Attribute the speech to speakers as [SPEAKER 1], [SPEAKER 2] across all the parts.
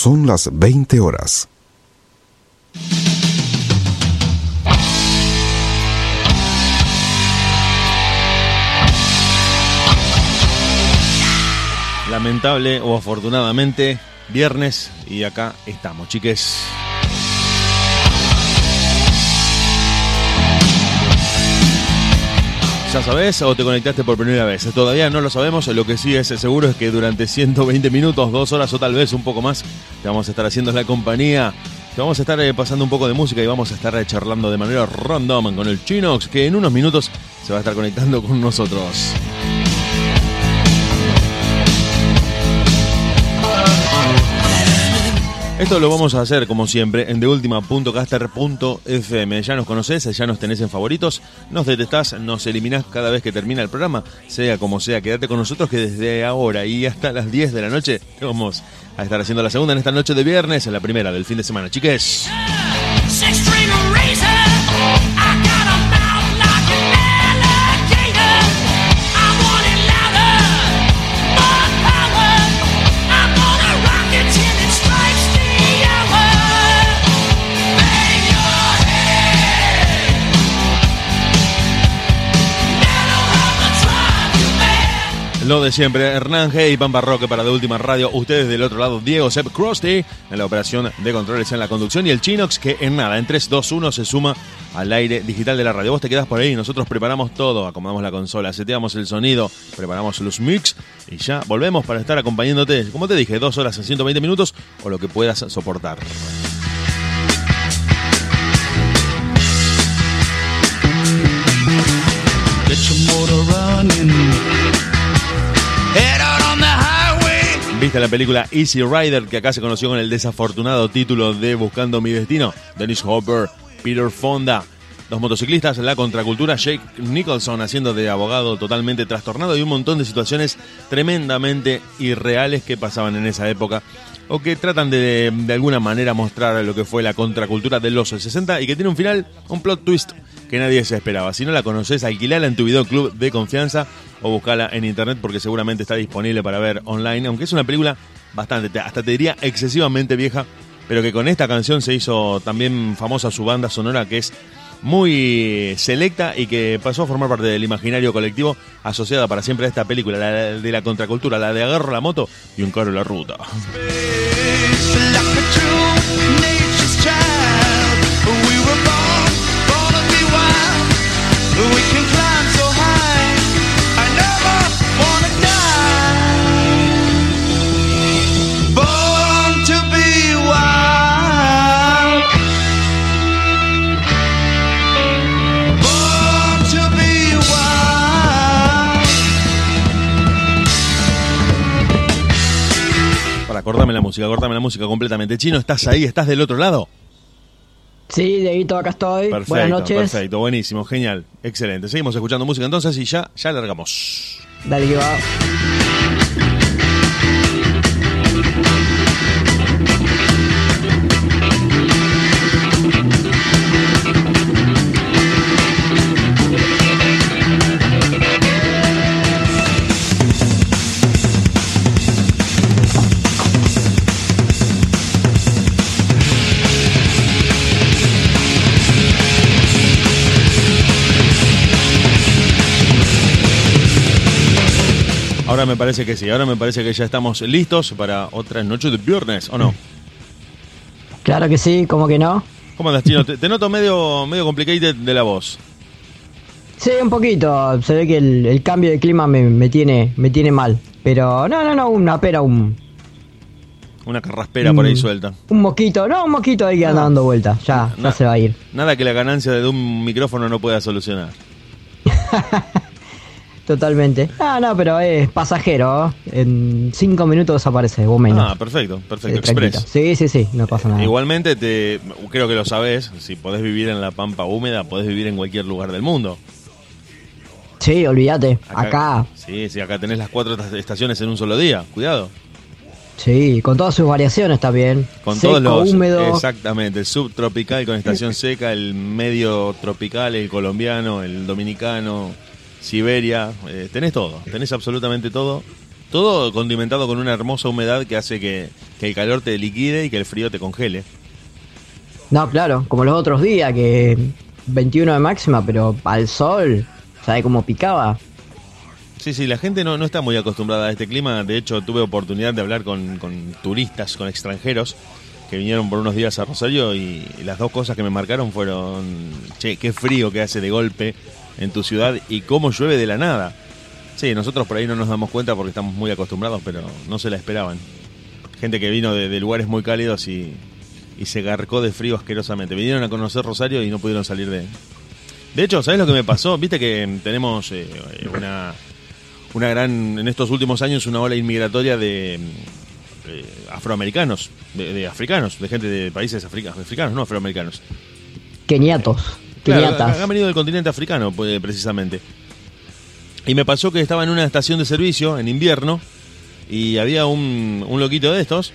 [SPEAKER 1] Son las 20 horas.
[SPEAKER 2] Lamentable o afortunadamente, viernes y acá estamos, chiques. ¿Ya sabes o te conectaste por primera vez? Todavía no lo sabemos, lo que sí es seguro es que durante 120 minutos, dos horas o tal vez un poco más, te vamos a estar haciendo la compañía. Te vamos a estar eh, pasando un poco de música y vamos a estar eh, charlando de manera random con el Chinox, que en unos minutos se va a estar conectando con nosotros. Esto lo vamos a hacer, como siempre, en TheUltima.caster.fm. Ya nos conoces, ya nos tenés en favoritos, nos detestás, nos eliminás cada vez que termina el programa, sea como sea. Quédate con nosotros que desde ahora y hasta las 10 de la noche vamos a estar haciendo la segunda en esta noche de viernes, en la primera del fin de semana. Chiques. Lo de siempre, Hernán G y Pampa Roque para de última radio. Ustedes del otro lado, Diego Sepp Crosty en la operación de controles en la conducción y el Chinox que en nada, en 3, 2, 1 se suma al aire digital de la radio. Vos te quedás por ahí, nosotros preparamos todo, acomodamos la consola, seteamos el sonido, preparamos los mix y ya volvemos para estar acompañándote, como te dije, dos horas en 120 minutos o lo que puedas soportar. ¿Viste la película Easy Rider que acá se conoció con el desafortunado título de Buscando mi destino? Dennis Hopper, Peter Fonda, dos motociclistas, la contracultura, Jake Nicholson haciendo de abogado totalmente trastornado y un montón de situaciones tremendamente irreales que pasaban en esa época o que tratan de de alguna manera mostrar lo que fue la contracultura de los 60 y que tiene un final, un plot twist que nadie se esperaba. Si no la conoces, alquilala en tu videoclub de confianza o buscala en internet porque seguramente está disponible para ver online, aunque es una película bastante, hasta te diría excesivamente vieja, pero que con esta canción se hizo también famosa su banda sonora que es muy selecta y que pasó a formar parte del imaginario colectivo asociada para siempre a esta película, la de la contracultura, la de agarro la moto y un carro en la ruta. Cortame la música, cortame la música completamente. Chino, ¿estás ahí? ¿Estás del otro lado?
[SPEAKER 3] Sí, Dieguito, acá estoy.
[SPEAKER 2] Perfecto,
[SPEAKER 3] Buenas noches.
[SPEAKER 2] perfecto, buenísimo, genial, excelente. Seguimos escuchando música entonces y ya, ya largamos.
[SPEAKER 3] Dale que va.
[SPEAKER 2] Ahora me parece que sí, ahora me parece que ya estamos listos para otra noche de viernes, ¿o no?
[SPEAKER 3] Claro que sí, ¿cómo que no?
[SPEAKER 2] ¿Cómo andas, Chino? Te, te noto medio, medio complicated de la voz.
[SPEAKER 3] Sí, un poquito. Se ve que el, el cambio de clima me, me tiene me tiene mal. Pero no, no, no, una pera, un,
[SPEAKER 2] Una carraspera por ahí suelta.
[SPEAKER 3] un mosquito. No, un mosquito ahí que anda dando vueltas. Ya,
[SPEAKER 2] Na-
[SPEAKER 3] ya se va a ir.
[SPEAKER 2] Nada que la ganancia de un micrófono no pueda solucionar.
[SPEAKER 3] Totalmente. Ah, no, pero es pasajero. En cinco minutos desaparece, o menos.
[SPEAKER 2] Ah, perfecto, perfecto.
[SPEAKER 3] Eh.
[SPEAKER 2] Express.
[SPEAKER 3] Sí, sí, sí, no pasa nada.
[SPEAKER 2] Igualmente, te, creo que lo sabes, si podés vivir en la pampa húmeda, podés vivir en cualquier lugar del mundo.
[SPEAKER 3] Sí, olvídate. Acá,
[SPEAKER 2] Sí, sí, acá tenés las cuatro esta- estaciones en un solo día. Cuidado.
[SPEAKER 3] sí, con todas sus variaciones también.
[SPEAKER 2] Con
[SPEAKER 3] Seco,
[SPEAKER 2] todos los.
[SPEAKER 3] húmedo.
[SPEAKER 2] Exactamente, el subtropical con estación seca, el medio tropical, el colombiano, el dominicano, Siberia. eh, tenés todo, tenés absolutamente todo. Todo condimentado con una hermosa humedad que hace que que el calor te liquide y que el frío te congele.
[SPEAKER 3] No, claro, como los otros días, que 21 de máxima, pero al sol, ¿sabe cómo picaba?
[SPEAKER 2] Sí, sí, la gente no, no está muy acostumbrada a este clima. De hecho, tuve oportunidad de hablar con, con turistas, con extranjeros que vinieron por unos días a Rosario y, las dos cosas que me marcaron fueron, che, qué frío que hace de golpe en tu ciudad y cómo llueve de la nada. Sí, nosotros por ahí no nos damos cuenta porque estamos muy acostumbrados, pero no se la esperaban. Gente que vino de, de lugares muy cálidos y, y se garcó de frío asquerosamente. Vinieron a conocer Rosario y no pudieron salir de... De hecho, ¿sabes lo que me pasó? Viste que tenemos eh, una, una gran, en estos últimos años, una ola inmigratoria de eh, afroamericanos, de, africanos, de gente de países africanos, africanos, no afroamericanos.
[SPEAKER 3] Keniatos.
[SPEAKER 2] Claro, han venido del continente africano, pues, precisamente. Y me pasó que estaba en una estación de servicio en invierno y había un, un loquito de estos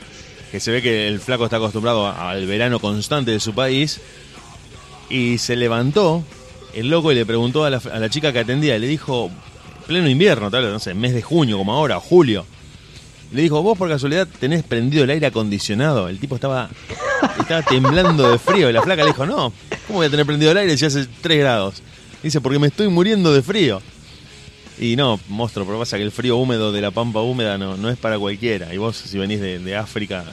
[SPEAKER 2] que se ve que el flaco está acostumbrado al verano constante de su país, y se levantó el loco y le preguntó a la, a la chica que atendía, y le dijo, pleno invierno, tal, no sé, mes de junio como ahora, julio, le dijo, vos por casualidad tenés prendido el aire acondicionado. El tipo estaba, estaba temblando de frío. Y la flaca le dijo, no, ¿cómo voy a tener prendido el aire si hace 3 grados? Dice, porque me estoy muriendo de frío. Y no, monstruo, pero pasa que el frío húmedo de la pampa húmeda no, no es para cualquiera. Y vos, si venís de, África,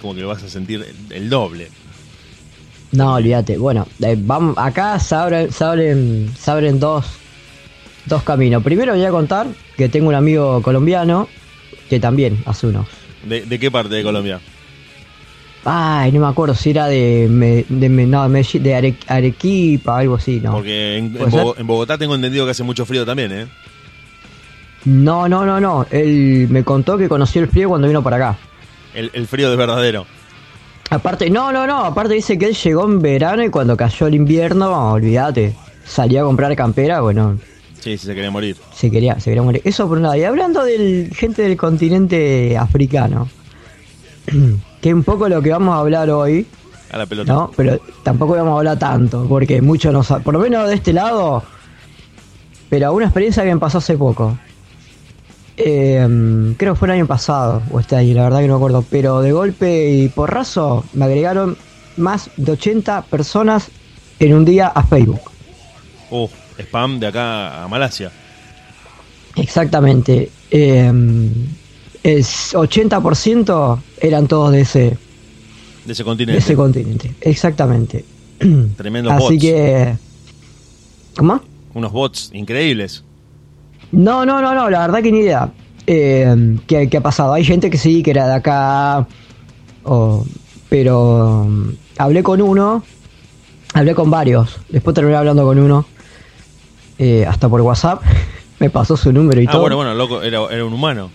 [SPEAKER 2] como que lo vas a sentir el, doble.
[SPEAKER 3] No, olvídate. Bueno, eh, vamos, acá se abren, se abren, dos, dos caminos. Primero voy a contar que tengo un amigo colombiano que también hace unos.
[SPEAKER 2] ¿De, qué parte de Colombia?
[SPEAKER 3] Ay, no me acuerdo si era de, de, no, de Arequipa, algo así, ¿no?
[SPEAKER 2] Porque en, en, Bogotá tengo entendido que hace mucho frío también, ¿eh?
[SPEAKER 3] No, no, no, no. Él me contó que conoció el frío cuando vino para acá.
[SPEAKER 2] El, frío de verdadero.
[SPEAKER 3] Aparte, no, no, no. Aparte dice que él llegó en verano y cuando cayó el invierno, olvídate. Salió a comprar campera, bueno.
[SPEAKER 2] Sí, sí, se quería morir.
[SPEAKER 3] Se quería, se quería morir. Eso por un lado. Y hablando de gente del continente africano, que es un poco lo que vamos a hablar hoy.
[SPEAKER 2] A la pelota.
[SPEAKER 3] No, pero tampoco vamos a hablar tanto, porque muchos no saben. Por lo menos de este lado, pero una experiencia que me pasó hace poco. Eh, creo que fue el año pasado, o este año, la verdad que no me acuerdo. Pero de golpe y porrazo me agregaron más de 80 personas en un día a Facebook.
[SPEAKER 2] Uh, spam de acá a Malasia.
[SPEAKER 3] Exactamente. Eh, es 80% eran todos de ese,
[SPEAKER 2] de ese continente.
[SPEAKER 3] De ese continente, exactamente.
[SPEAKER 2] Tremendo
[SPEAKER 3] Así que. ¿Cómo?
[SPEAKER 2] Unos bots increíbles.
[SPEAKER 3] No, no, no, no, la verdad que ni idea. Eh, ¿qué, ha pasado? Hay gente que sí, que era de acá, pero um, hablé con uno, hablé con varios, después terminé hablando con uno, eh, hasta por WhatsApp, me pasó su número y
[SPEAKER 2] ah,
[SPEAKER 3] todo.
[SPEAKER 2] bueno, bueno, loco, era, era un humano.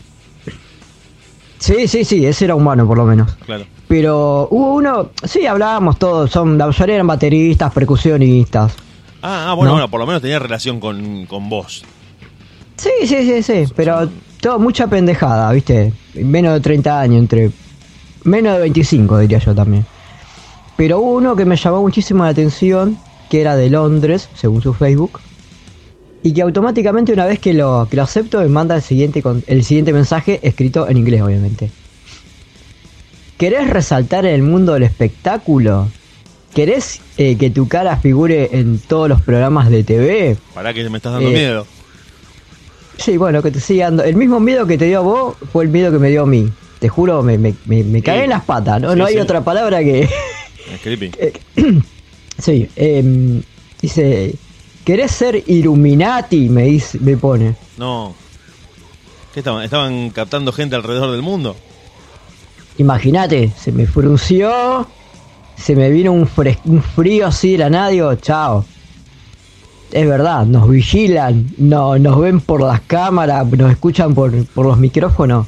[SPEAKER 3] Sí, sí, sí, ese era humano por lo menos.
[SPEAKER 2] Claro.
[SPEAKER 3] Pero hubo uno, sí, hablábamos todos, son, la mayoría eran bateristas, percusionistas.
[SPEAKER 2] Ah, ah bueno, bueno, por lo menos tenía relación con, con vos.
[SPEAKER 3] Sí, sí, sí, sí, pero todo mucha pendejada, ¿viste? Menos de 30 años, entre. Menos de 25, diría yo también. Pero hubo uno que me llamó muchísimo la atención, que era de Londres, según su Facebook. Y que automáticamente una vez que lo, que lo acepto me manda el siguiente, el siguiente mensaje escrito en inglés, obviamente. ¿Querés resaltar en el mundo del espectáculo? ¿Querés eh, que tu cara figure en todos los programas de TV?
[SPEAKER 2] Para que me estás dando eh, miedo.
[SPEAKER 3] Sí, bueno, que te siga dando. El mismo miedo que te dio a vos fue el miedo que me dio a mí. Te juro, me, me, me, cagué en las patas, ¿no? no hay otra palabra que.
[SPEAKER 2] Es creepy.
[SPEAKER 3] sí, eh, dice. ¿Querés ser Illuminati? Me, dice, me pone.
[SPEAKER 2] No. ¿Qué estaban? ¿Estaban captando gente alrededor del mundo?
[SPEAKER 3] Imagínate, se me frunció, se me vino un, un frío así de la nada, chao es verdad, nos vigilan, no, nos ven por las cámaras, nos escuchan por, los micrófonos.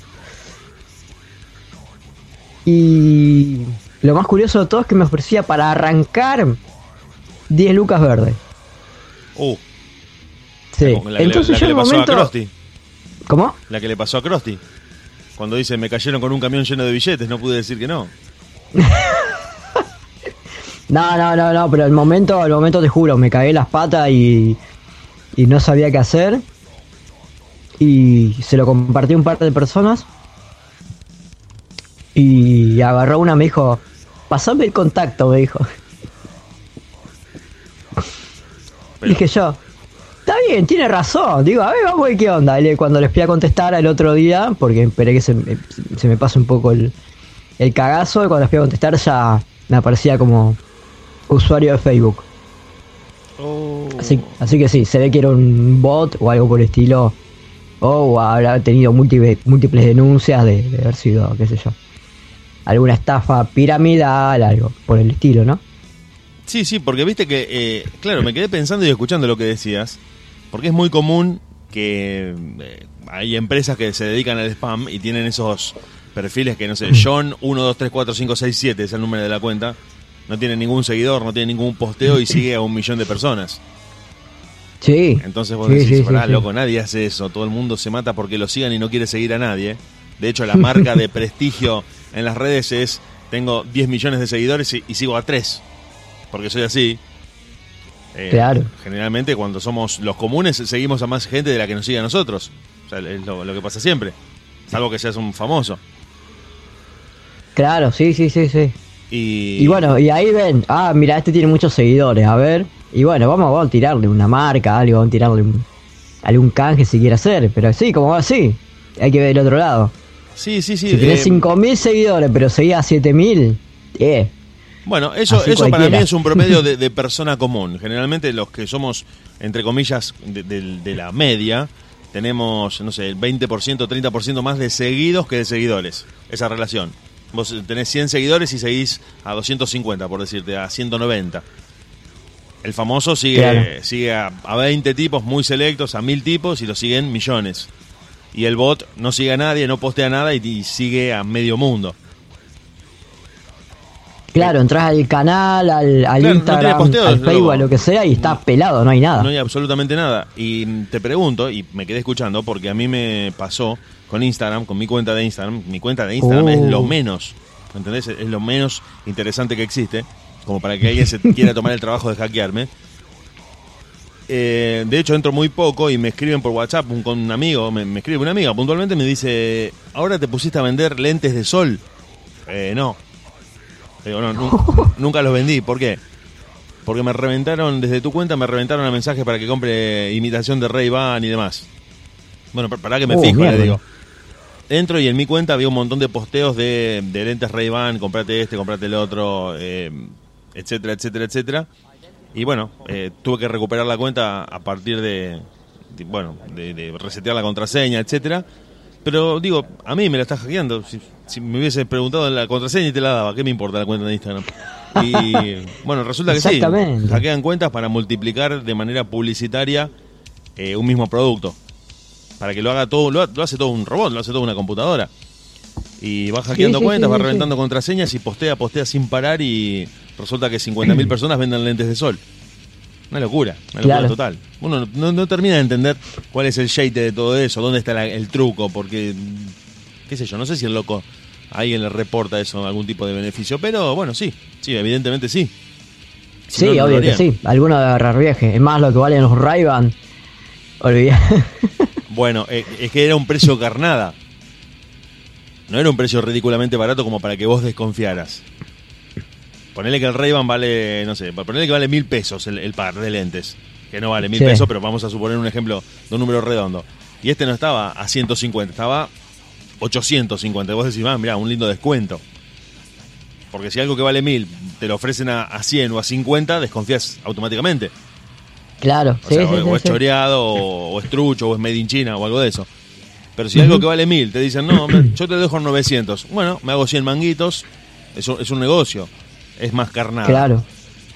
[SPEAKER 3] Y lo más curioso de todo es que me ofrecía para arrancar 10 lucas verdes.
[SPEAKER 2] Uh.
[SPEAKER 3] Sí.
[SPEAKER 2] La, Entonces yo le pasó a Krusty.
[SPEAKER 3] ¿Cómo?
[SPEAKER 2] La que le pasó a Krusty. Cuando dice me cayeron con un camión lleno de billetes, no pude decir que no.
[SPEAKER 3] No, no, no, no, pero al momento, al momento te juro, me cagué las patas y, y no sabía qué hacer. Y se lo compartí a un par de personas. Y agarró una, me dijo, pasame el contacto, me dijo.
[SPEAKER 2] Pero-
[SPEAKER 3] Dije yo, está bien, tiene razón. Digo, a ver, vamos a ver qué onda. Y cuando les fui a contestar al otro día, porque esperé que se, me- se me pase un poco el, el cagazo, y cuando les fui a contestar ya me aparecía como usuario de Facebook.
[SPEAKER 2] Oh.
[SPEAKER 3] Así, así que sí, se ve que era un bot o algo por el estilo. O habrá tenido múltiples, múltiples denuncias de, de haber sido, qué sé yo, alguna estafa piramidal, algo por el estilo, ¿no?
[SPEAKER 2] Sí, sí, porque viste que, eh, claro, me quedé pensando y escuchando lo que decías, porque es muy común que eh, hay empresas que se dedican al spam y tienen esos perfiles que, no sé, John 1, 2, 3, 4, 5, 6, 7 es el número de la cuenta, no tiene ningún seguidor, no tiene ningún posteo y sigue a un millón de personas.
[SPEAKER 3] Sí.
[SPEAKER 2] Entonces vos
[SPEAKER 3] Sí,
[SPEAKER 2] decís,
[SPEAKER 3] sí.
[SPEAKER 2] loco, nadie hace eso, todo el mundo se mata porque lo sigan y no quiere seguir a nadie. De hecho, la marca de prestigio en las redes es, tengo 10 millones de seguidores y, y sigo a 3, porque soy así. Eh,
[SPEAKER 3] Claro.
[SPEAKER 2] Generalmente cuando somos los comunes seguimos a más gente de la que nos sigue a nosotros. O sea, es lo, lo que pasa siempre. Salvo que seas un famoso.
[SPEAKER 3] Claro, sí, sí, sí, sí.
[SPEAKER 2] Y,
[SPEAKER 3] Y bueno, y ahí ven, ah, mira, este tiene muchos seguidores, a ver. Y bueno, vamos, vamos a tirarle una marca, algo, vamos a tirarle un- algún canje si quiere hacer. Pero sí, como va así, hay que ver el otro lado.
[SPEAKER 2] Sí, sí, sí.
[SPEAKER 3] si tenés
[SPEAKER 2] eh,
[SPEAKER 3] 5.000 seguidores, pero seguías 7.000, eh.
[SPEAKER 2] Bueno, eso,
[SPEAKER 3] Así
[SPEAKER 2] eso para mí es un promedio de, de persona común. Generalmente los que somos, entre comillas, de, de- de la media, tenemos, no sé, el 20%, 30% más de seguidos que de seguidores. Esa relación. Vos tenés 100 seguidores y seguís a 250, por decirte, a 190. El famoso sigue,
[SPEAKER 3] Claro.
[SPEAKER 2] sigue a, a 20 tipos muy selectos, a 1000 tipos y lo siguen millones. Y el bot no sigue a nadie, no postea nada y, y sigue a medio mundo.
[SPEAKER 3] Claro, entras al canal, al, al
[SPEAKER 2] Claro, no tiene
[SPEAKER 3] Instagram,
[SPEAKER 2] posteos,
[SPEAKER 3] al Facebook, a lo que sea, y está pelado, no hay nada.
[SPEAKER 2] No hay absolutamente nada. Y te pregunto, y me quedé escuchando, porque a mí me pasó con Instagram, con mi cuenta de Instagram. Mi cuenta de Instagram
[SPEAKER 3] Oh.
[SPEAKER 2] es lo menos, ¿entendés? Es lo menos interesante que existe, como para que alguien se quiera tomar el trabajo de hackearme. Eh, de hecho, entro muy poco y me escriben por WhatsApp un, con un amigo, me, me escribe una amiga puntualmente, me dice, ahora te pusiste a vender lentes de sol. Eh, no. Digo, no, nu- nunca los vendí. ¿Por qué? Porque me reventaron, desde tu cuenta me reventaron a mensajes para que compre imitación de Ray Ban y demás. Bueno, pa- para que me
[SPEAKER 3] Oh,
[SPEAKER 2] fijo, le digo. Entro y en mi cuenta había un montón de posteos de, de lentes Ray Ban, comprate este, comprate el otro, eh, etcétera, etcétera, etcétera. Y bueno, eh, tuve que recuperar la cuenta a partir de, de, bueno, de, de resetear la contraseña, etcétera. Pero digo, a mí me la estás hackeando. Si, si me hubiese preguntado la contraseña y te la daba, ¿qué me importa la cuenta de Instagram? Y bueno, resulta que sí. Hackean cuentas para multiplicar de manera publicitaria eh, un mismo producto. Para que lo haga todo, lo, lo hace todo un robot, lo hace todo una computadora. Y va hackeando
[SPEAKER 3] sí,
[SPEAKER 2] cuentas,
[SPEAKER 3] sí,
[SPEAKER 2] va reventando contraseñas y postea, postea sin parar y resulta que 50.000 personas venden lentes de sol. Una locura, una locura
[SPEAKER 3] Claro.
[SPEAKER 2] total. Uno no, no- no termina de entender cuál es el shade de todo eso, dónde está la- el truco, porque, qué sé yo, no sé si el loco a alguien le reporta eso algún tipo de beneficio, pero bueno, sí, sí, evidentemente sí. Si
[SPEAKER 3] sí,
[SPEAKER 2] no,
[SPEAKER 3] obvio que sí. Alguno de agarrar viaje. Es más lo que valen los Ray-Ban. Olvidá.
[SPEAKER 2] Bueno, eh, es que era un precio carnada. No era un precio ridículamente barato como para que vos desconfiaras. Ponele que el ray vale, no sé, ponele que vale mil pesos el, el par de lentes. Que no vale mil
[SPEAKER 3] Sí.
[SPEAKER 2] pesos, pero vamos a suponer un ejemplo de un número redondo. Y este no estaba a 150, estaba 850. Y vos decís, ah, mira, un lindo descuento. Porque si algo que vale mil te lo ofrecen a, a 100 o a 50, desconfías automáticamente.
[SPEAKER 3] claro,
[SPEAKER 2] O
[SPEAKER 3] sí,
[SPEAKER 2] sea,
[SPEAKER 3] sí,
[SPEAKER 2] o,
[SPEAKER 3] sí,
[SPEAKER 2] o es choreado, o, o es trucho, o es made in China, o algo de eso. Pero si algo que vale mil, te dicen, no, hombre, yo te dejo 900. Bueno, me hago 100 manguitos, eso es un negocio, es más carnada.
[SPEAKER 3] Claro.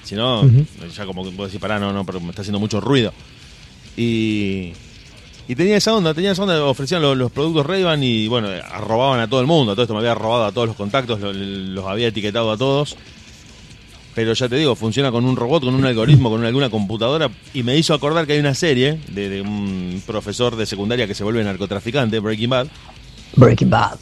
[SPEAKER 2] Si no, ya como que puedo decir, pará, no, no, pero me está haciendo mucho ruido. Y, y tenía esa onda, tenía esa onda, ofrecían los, los productos ray y bueno, arrobaban a todo el mundo. Todo esto me había robado a todos los contactos, lo- los, había etiquetado a todos. Pero ya te digo, funciona con un robot, con un algoritmo, con alguna computadora. Y me hizo acordar que hay una serie de, de un profesor de secundaria que se vuelve narcotraficante, Breaking Bad,
[SPEAKER 3] Breaking Bad.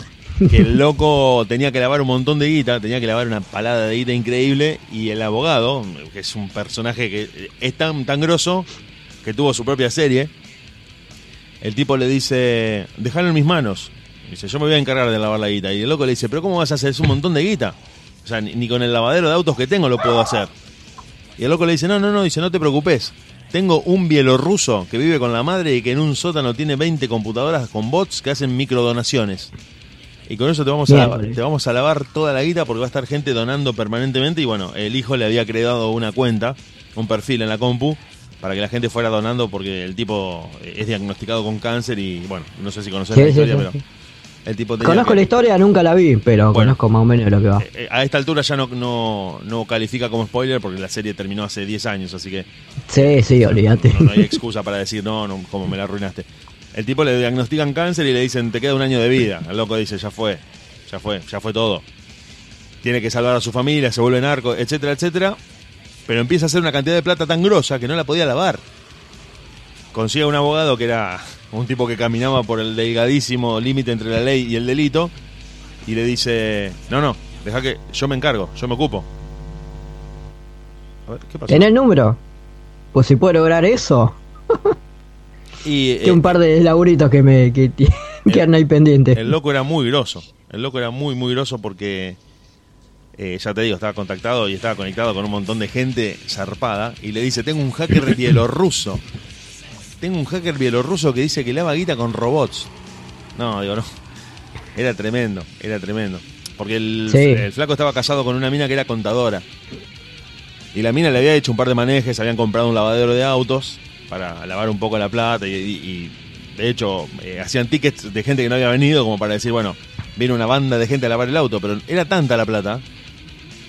[SPEAKER 2] Que el loco tenía que lavar un montón de guita, tenía que lavar una palada de guita increíble, y el abogado, que es un personaje que es tan, tan grosso, que tuvo su propia serie, el tipo le dice, déjalo en mis manos, Dice, yo me voy a encargar de lavar la guita. Y el loco le dice, pero ¿cómo vas a hacer? Es un montón de guita. O sea, ni, ni con el lavadero de autos que tengo lo puedo hacer. Y el loco le dice, no, no, no, dice, no te preocupes. Tengo un bielorruso que vive con la madre y que en un sótano tiene 20 computadoras con bots que hacen microdonaciones. Y con eso te vamos, a te vamos a lavar toda la guita porque va a estar gente donando permanentemente. Y bueno, el hijo le había creado una cuenta, un perfil en la compu, para que la gente fuera donando porque el tipo es diagnosticado con cáncer y bueno, no sé si conoces
[SPEAKER 3] Sí,
[SPEAKER 2] la historia,
[SPEAKER 3] sí,
[SPEAKER 2] pero el tipo
[SPEAKER 3] Conozco
[SPEAKER 2] que-
[SPEAKER 3] la historia, nunca la vi, pero
[SPEAKER 2] Bueno.
[SPEAKER 3] conozco más o menos lo que va.
[SPEAKER 2] Eh, A esta altura ya no, no, no califica como spoiler porque la serie terminó hace 10 años, así que
[SPEAKER 3] Sí, sí, olvídate.
[SPEAKER 2] no, no hay excusa para decir, no, no, como me la arruinaste. El tipo le diagnostican cáncer y le dicen, te queda un año de vida. El loco dice, ya fue, ya fue, ya fue todo. Tiene que salvar a su familia, se vuelve narco, etcétera, etcétera. Pero empieza a hacer una cantidad de plata tan grosa que no la podía lavar. Consigue un abogado que era un tipo que caminaba por el delgadísimo límite entre la ley y el delito y le dice, no, no, deja que yo me encargo, yo me ocupo. A ver, ¿qué pasó?
[SPEAKER 3] ¿Tenés el número? Pues si puedo lograr eso,
[SPEAKER 2] Y,
[SPEAKER 3] que
[SPEAKER 2] eh,
[SPEAKER 3] un par de laburitos que me que ti- quedan ahí pendientes.
[SPEAKER 2] El loco era muy groso. El loco era muy, muy groso porque, eh, ya te digo, estaba contactado y estaba conectado con un montón de gente zarpada. Y le dice, tengo un hacker bielorruso. Tengo un hacker bielorruso que dice que lava guita con robots. No, digo, no. Era tremendo, era tremendo. Porque el,
[SPEAKER 3] Sí.
[SPEAKER 2] el flaco estaba casado con una mina que era contadora. Y la mina le había hecho un par de manejes, habían comprado un lavadero de autos para lavar un poco la plata y, y- y, de hecho eh, hacían tickets de gente que no había venido como para decir, bueno, viene una banda de gente a lavar el auto, pero era tanta la plata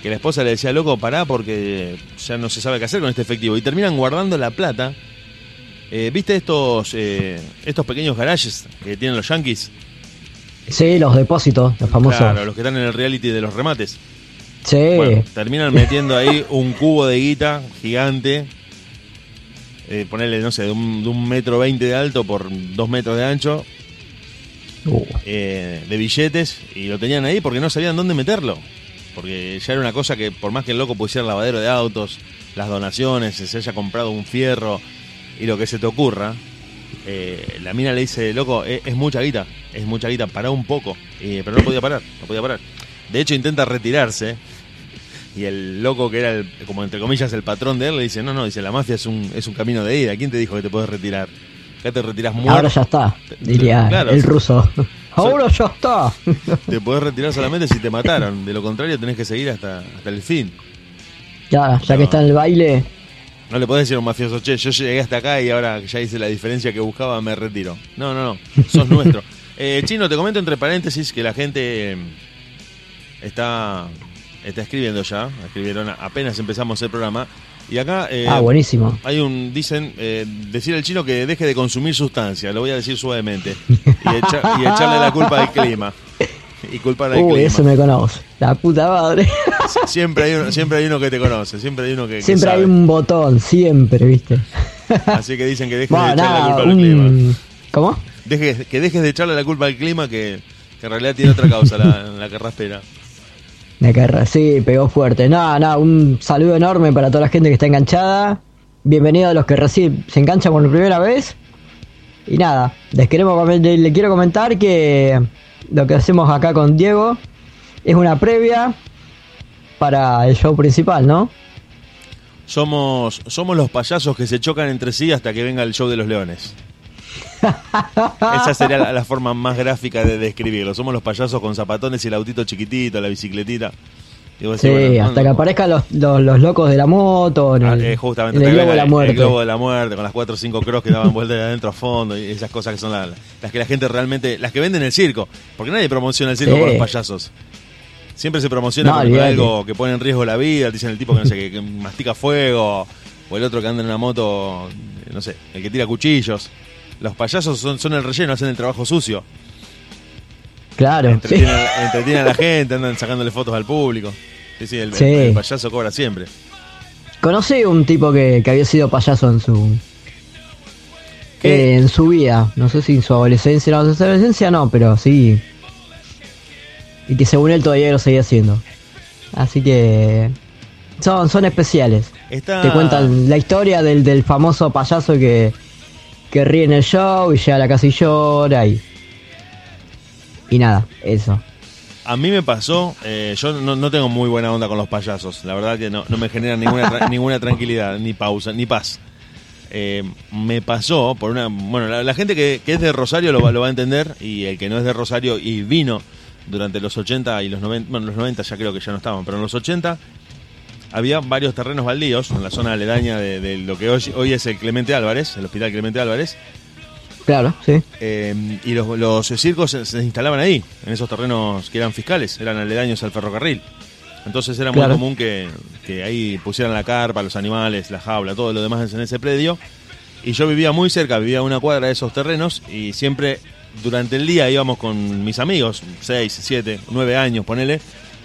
[SPEAKER 2] que la esposa le decía, loco, pará porque ya no se sabe qué hacer con este efectivo. Y terminan guardando la plata. Eh, ¿Viste estos, eh, estos pequeños garages que tienen los yankees?
[SPEAKER 3] Sí, los depósitos, los famosos.
[SPEAKER 2] Claro, los que están en el reality de los remates.
[SPEAKER 3] Sí,
[SPEAKER 2] Bueno, terminan metiendo ahí un cubo de guita gigante. Eh, ponerle, no sé, de un, de un metro veinte de alto por dos metros de ancho.
[SPEAKER 3] Uh,
[SPEAKER 2] eh, de billetes. Y lo tenían ahí porque no sabían dónde meterlo. Porque ya era una cosa que, por más que el loco pusiera lavadero de autos, las donaciones, se haya comprado un fierro y lo que se te ocurra. eh, la mina le dice, loco, es, es mucha guita, es mucha guita, pará un poco. Y- pero no podía parar, no podía parar. De hecho, intenta retirarse. Y el loco que era, el, como entre comillas, el patrón de él, le dice, no, no, dice, la mafia es un, es un camino de ida. ¿Quién te dijo que te puedes retirar? Acá te retirás muerto.
[SPEAKER 3] ahora ya está, diría
[SPEAKER 2] Claro.
[SPEAKER 3] el ruso. Ahora ya está.
[SPEAKER 2] Te podés retirar solamente si te mataron. De lo contrario, tenés que seguir hasta, hasta el fin.
[SPEAKER 3] ya, ya
[SPEAKER 2] No.
[SPEAKER 3] que está en el baile,
[SPEAKER 2] No le podés decir a un mafioso, che, yo llegué hasta acá y ahora ya hice la diferencia que buscaba, me retiro. No, no, no. Sos nuestro. Eh, Chino, te comento entre paréntesis que la gente eh, está, está escribiendo ya. Escribieron apenas empezamos el programa. Y acá eh,
[SPEAKER 3] ah, buenísimo.
[SPEAKER 2] hay un, dicen, eh, decir al chino que deje de consumir sustancia, lo voy a decir suavemente. Y, echa- y echarle la culpa al clima. Y culpar al
[SPEAKER 3] Uy,
[SPEAKER 2] clima.
[SPEAKER 3] eso me conoce. La puta madre.
[SPEAKER 2] Siempre hay uno, siempre hay uno que te conoce, siempre hay uno que, que
[SPEAKER 3] Siempre hay
[SPEAKER 2] sabe.
[SPEAKER 3] un botón, siempre, ¿viste?
[SPEAKER 2] Así que dicen que dejes de echarle la culpa al clima.
[SPEAKER 3] ¿Cómo?
[SPEAKER 2] Deje- que dejes de echarle la culpa al clima que, que en realidad tiene otra causa la, la carraspera.
[SPEAKER 3] Me carra, sí, pegó fuerte. Nada, nada, un saludo enorme para toda la gente que está enganchada. Bienvenido a los que recién se enganchan por primera vez. Y nada, les queremos comen- le le quiero comentar que lo que hacemos acá con Diego es una previa para el show principal, ¿no?
[SPEAKER 2] Somos, somos los payasos que se chocan entre sí hasta que venga el show de los leones. Esa sería la, la forma más gráfica de describirlo. Somos los payasos con zapatones y el autito chiquitito, la bicicletita. Y vos
[SPEAKER 3] Sí,
[SPEAKER 2] bueno,
[SPEAKER 3] hasta
[SPEAKER 2] no,
[SPEAKER 3] que
[SPEAKER 2] no.
[SPEAKER 3] aparezcan los, los, los locos de la moto, en
[SPEAKER 2] Ah,
[SPEAKER 3] el,
[SPEAKER 2] eh, justamente,
[SPEAKER 3] en el globo de la muerte.
[SPEAKER 2] El globo de la muerte, con las 4 o 5 cross que daban vueltas de adentro a fondo, y esas cosas que son la- las que la gente realmente, las que venden el circo, porque nadie promociona el circo
[SPEAKER 3] Sí.
[SPEAKER 2] con los payasos. Siempre se promociona
[SPEAKER 3] No,
[SPEAKER 2] algo que pone en riesgo la vida, dicen el tipo que no sé, que, que mastica fuego, o el otro que anda en una moto, no sé, el que tira cuchillos. Los payasos son, son el relleno, hacen el trabajo sucio.
[SPEAKER 3] Claro, sí.
[SPEAKER 2] Entretienen, a la gente, andan sacándole fotos al público. Sí, sí, el,
[SPEAKER 3] Sí.
[SPEAKER 2] el- el payaso cobra siempre.
[SPEAKER 3] Conocí un tipo que, que había sido payaso en su
[SPEAKER 2] ¿Qué?
[SPEAKER 3] eh, en su vida. No sé si en su adolescencia, no, en su adolescencia no, pero sí. Y que según él todavía lo seguía haciendo. Así que son, son especiales.
[SPEAKER 2] Está...
[SPEAKER 3] Te cuentan la historia del, del famoso payaso que, que ríe en el show y llega a la casa y llora y y nada, eso.
[SPEAKER 2] A mí me pasó, eh, yo no, no tengo muy buena onda con los payasos, la verdad que no, no me genera ninguna, tra- ninguna tranquilidad, ni pausa, ni paz. Eh, me pasó por una... Bueno, la, gente que, que es de Rosario lo, va- lo va a entender y el que no es de Rosario y vino durante los 80 y los 90, bueno, los 90 ya creo que ya no estaban, pero en los 80 había varios terrenos baldíos en la zona aledaña de, de lo que hoy, hoy es el Clemente Álvarez, el Hospital Clemente Álvarez,
[SPEAKER 3] Claro, sí.
[SPEAKER 2] eh, y los, los circos se, se instalaban ahí, en esos terrenos que eran fiscales, eran aledaños al ferrocarril. Entonces era muy común que, que ahí pusieran la carpa, los animales, la jaula, todo lo demás en ese predio. Y yo vivía muy cerca, vivía a una cuadra de esos terrenos y siempre durante el día íbamos con mis amigos, 6, 7, 9 años, ponele,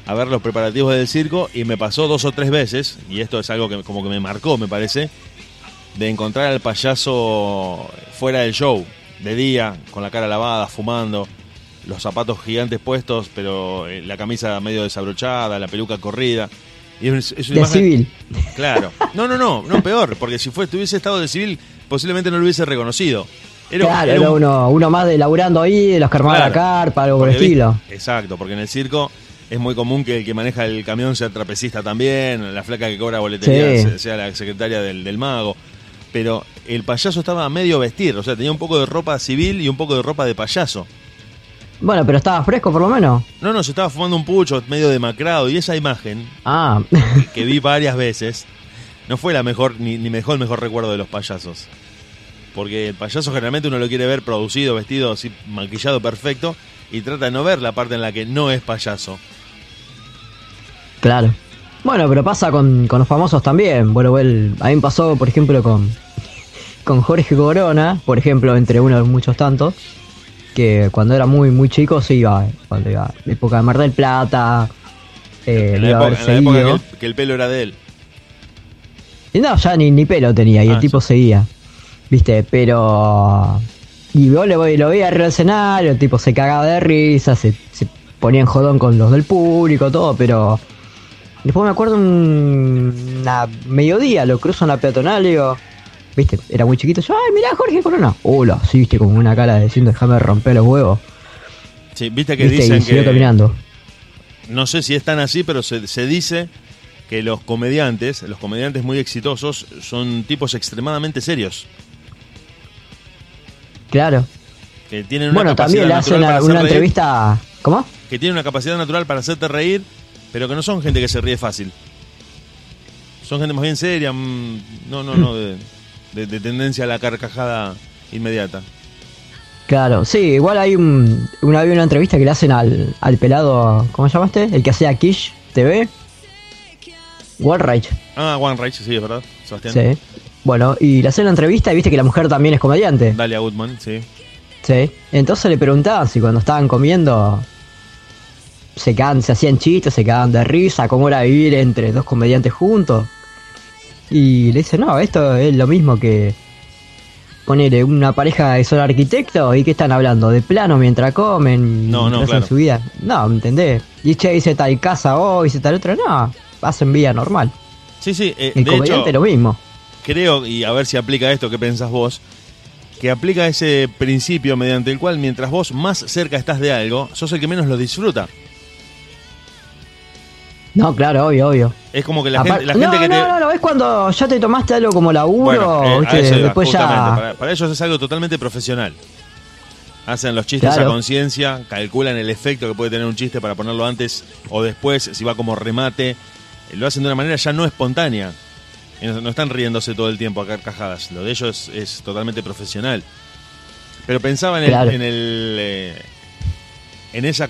[SPEAKER 2] a ver los preparativos del circo y me pasó dos o tres veces, y esto es algo que como que me marcó, me parece, de encontrar al payaso fuera del show, de día, con la cara lavada, fumando, los zapatos gigantes puestos, pero eh, la camisa medio desabrochada, la peluca corrida. Y es, es una
[SPEAKER 3] De
[SPEAKER 2] imagen-
[SPEAKER 3] civil.
[SPEAKER 2] Claro. No, no, no, no peor, porque si fue, tuviese estado de civil, posiblemente no lo hubiese reconocido. Era,
[SPEAKER 3] claro,
[SPEAKER 2] era
[SPEAKER 3] era
[SPEAKER 2] un-
[SPEAKER 3] uno, uno más de laburando ahí, de los que armaban la
[SPEAKER 2] Claro.
[SPEAKER 3] carpa, algo por el estilo.
[SPEAKER 2] Exacto, porque en el circo es muy común que el que maneja el camión sea trapecista también, la flaca que cobra boletería
[SPEAKER 3] Sí.
[SPEAKER 2] se- sea la secretaria del, del mago. Pero el payaso estaba a medio vestir, o sea, tenía un poco de ropa civil y un poco de ropa de payaso.
[SPEAKER 3] Bueno, pero estaba fresco por lo menos.
[SPEAKER 2] No, no, se estaba fumando un pucho medio demacrado y esa imagen,
[SPEAKER 3] Ah,
[SPEAKER 2] que vi varias veces, no fue la mejor, ni, ni mejor el mejor recuerdo de los payasos. Porque el payaso generalmente uno lo quiere ver producido, vestido así, maquillado perfecto, y trata de no ver la parte en la que no es payaso.
[SPEAKER 3] claro. Bueno, pero pasa con, con los famosos también. Bueno, el- a mí me pasó, por ejemplo, con, con Jorge Corona, por ejemplo, entre uno de muchos tantos, que cuando era muy, muy chico se iba, cuando iba, época de Mar del Plata, eh,
[SPEAKER 2] en
[SPEAKER 3] lo
[SPEAKER 2] la
[SPEAKER 3] iba
[SPEAKER 2] época, en la época que, el, que el pelo era de él.
[SPEAKER 3] Y no, ya ni, ni pelo tenía y
[SPEAKER 2] Ah,
[SPEAKER 3] el tipo seguía. ¿Viste? Pero. Y vos lo, lo veía arriba del escenario, el tipo se cagaba de risa, se, se ponía en jodón con los del público, todo, pero. Después me acuerdo un una mediodía, lo cruzo en la peatonal y digo. ¿Viste? Era muy chiquito. Yo, ay, mirá Jorge Corona. Hola, sí, viste, como una cara diciendo, déjame romper los huevos.
[SPEAKER 2] Sí, viste que
[SPEAKER 3] ¿Viste?
[SPEAKER 2] dicen
[SPEAKER 3] y siguió
[SPEAKER 2] que.
[SPEAKER 3] caminando.
[SPEAKER 2] No sé si es tan así, pero se, se dice que los comediantes, los comediantes muy exitosos, son tipos extremadamente serios.
[SPEAKER 3] Claro.
[SPEAKER 2] Que tienen una
[SPEAKER 3] Bueno,
[SPEAKER 2] capacidad
[SPEAKER 3] también le hacen una, entrevista. ¿Cómo?
[SPEAKER 2] Que tienen una capacidad natural para hacerte reír, pero que no son gente que se ríe fácil. Son gente más bien seria, mm, no, no, no, de, de- de tendencia a la carcajada inmediata.
[SPEAKER 3] Claro, sí, igual hay un, una una entrevista que le hacen al, al pelado, ¿cómo se llamaste? El que hacía Kish TV. Wallreich,
[SPEAKER 2] Ah, One Reich, sí, es verdad, Sebastián.
[SPEAKER 3] sí. Bueno, y le hacen la entrevista y viste que la mujer también es comediante.
[SPEAKER 2] Dalia Goodman, sí.
[SPEAKER 3] Sí. Entonces le preguntaban si cuando estaban comiendo se, cagan, se hacían chistes, se cagaban de risa, cómo era vivir entre dos comediantes juntos. Y le dice, no, esto es lo mismo que ponerle una pareja de son arquitectos y que están hablando de plano mientras comen,
[SPEAKER 2] No, no, claro.
[SPEAKER 3] su vida. No, ¿me entendés? Y che dice tal casa hoy, dice tal otra, no, hacen vida normal.
[SPEAKER 2] Sí, sí, eh,
[SPEAKER 3] El
[SPEAKER 2] de
[SPEAKER 3] comediante
[SPEAKER 2] hecho,
[SPEAKER 3] lo mismo.
[SPEAKER 2] Creo, y a ver si aplica esto que pensás vos, que aplica ese principio mediante el cual mientras vos más cerca estás de algo, sos el que menos lo disfruta.
[SPEAKER 3] No, claro, obvio, obvio.
[SPEAKER 2] Es como que la gente, la
[SPEAKER 3] no,
[SPEAKER 2] gente que
[SPEAKER 3] no,
[SPEAKER 2] te...
[SPEAKER 3] no, no, es cuando ya te tomaste algo como laburo,
[SPEAKER 2] Bueno, eh,
[SPEAKER 3] después ya...
[SPEAKER 2] Para, para ellos es algo totalmente profesional. Hacen los chistes
[SPEAKER 3] Claro.
[SPEAKER 2] a conciencia, calculan el efecto que puede tener un chiste para ponerlo antes o después, si va como remate. Lo hacen de una manera ya no espontánea. Y No no están riéndose todo el tiempo a carcajadas. Lo de ellos es, totalmente profesional. Pero pensaba en, el-
[SPEAKER 3] Claro.
[SPEAKER 2] en, el, eh, en esa,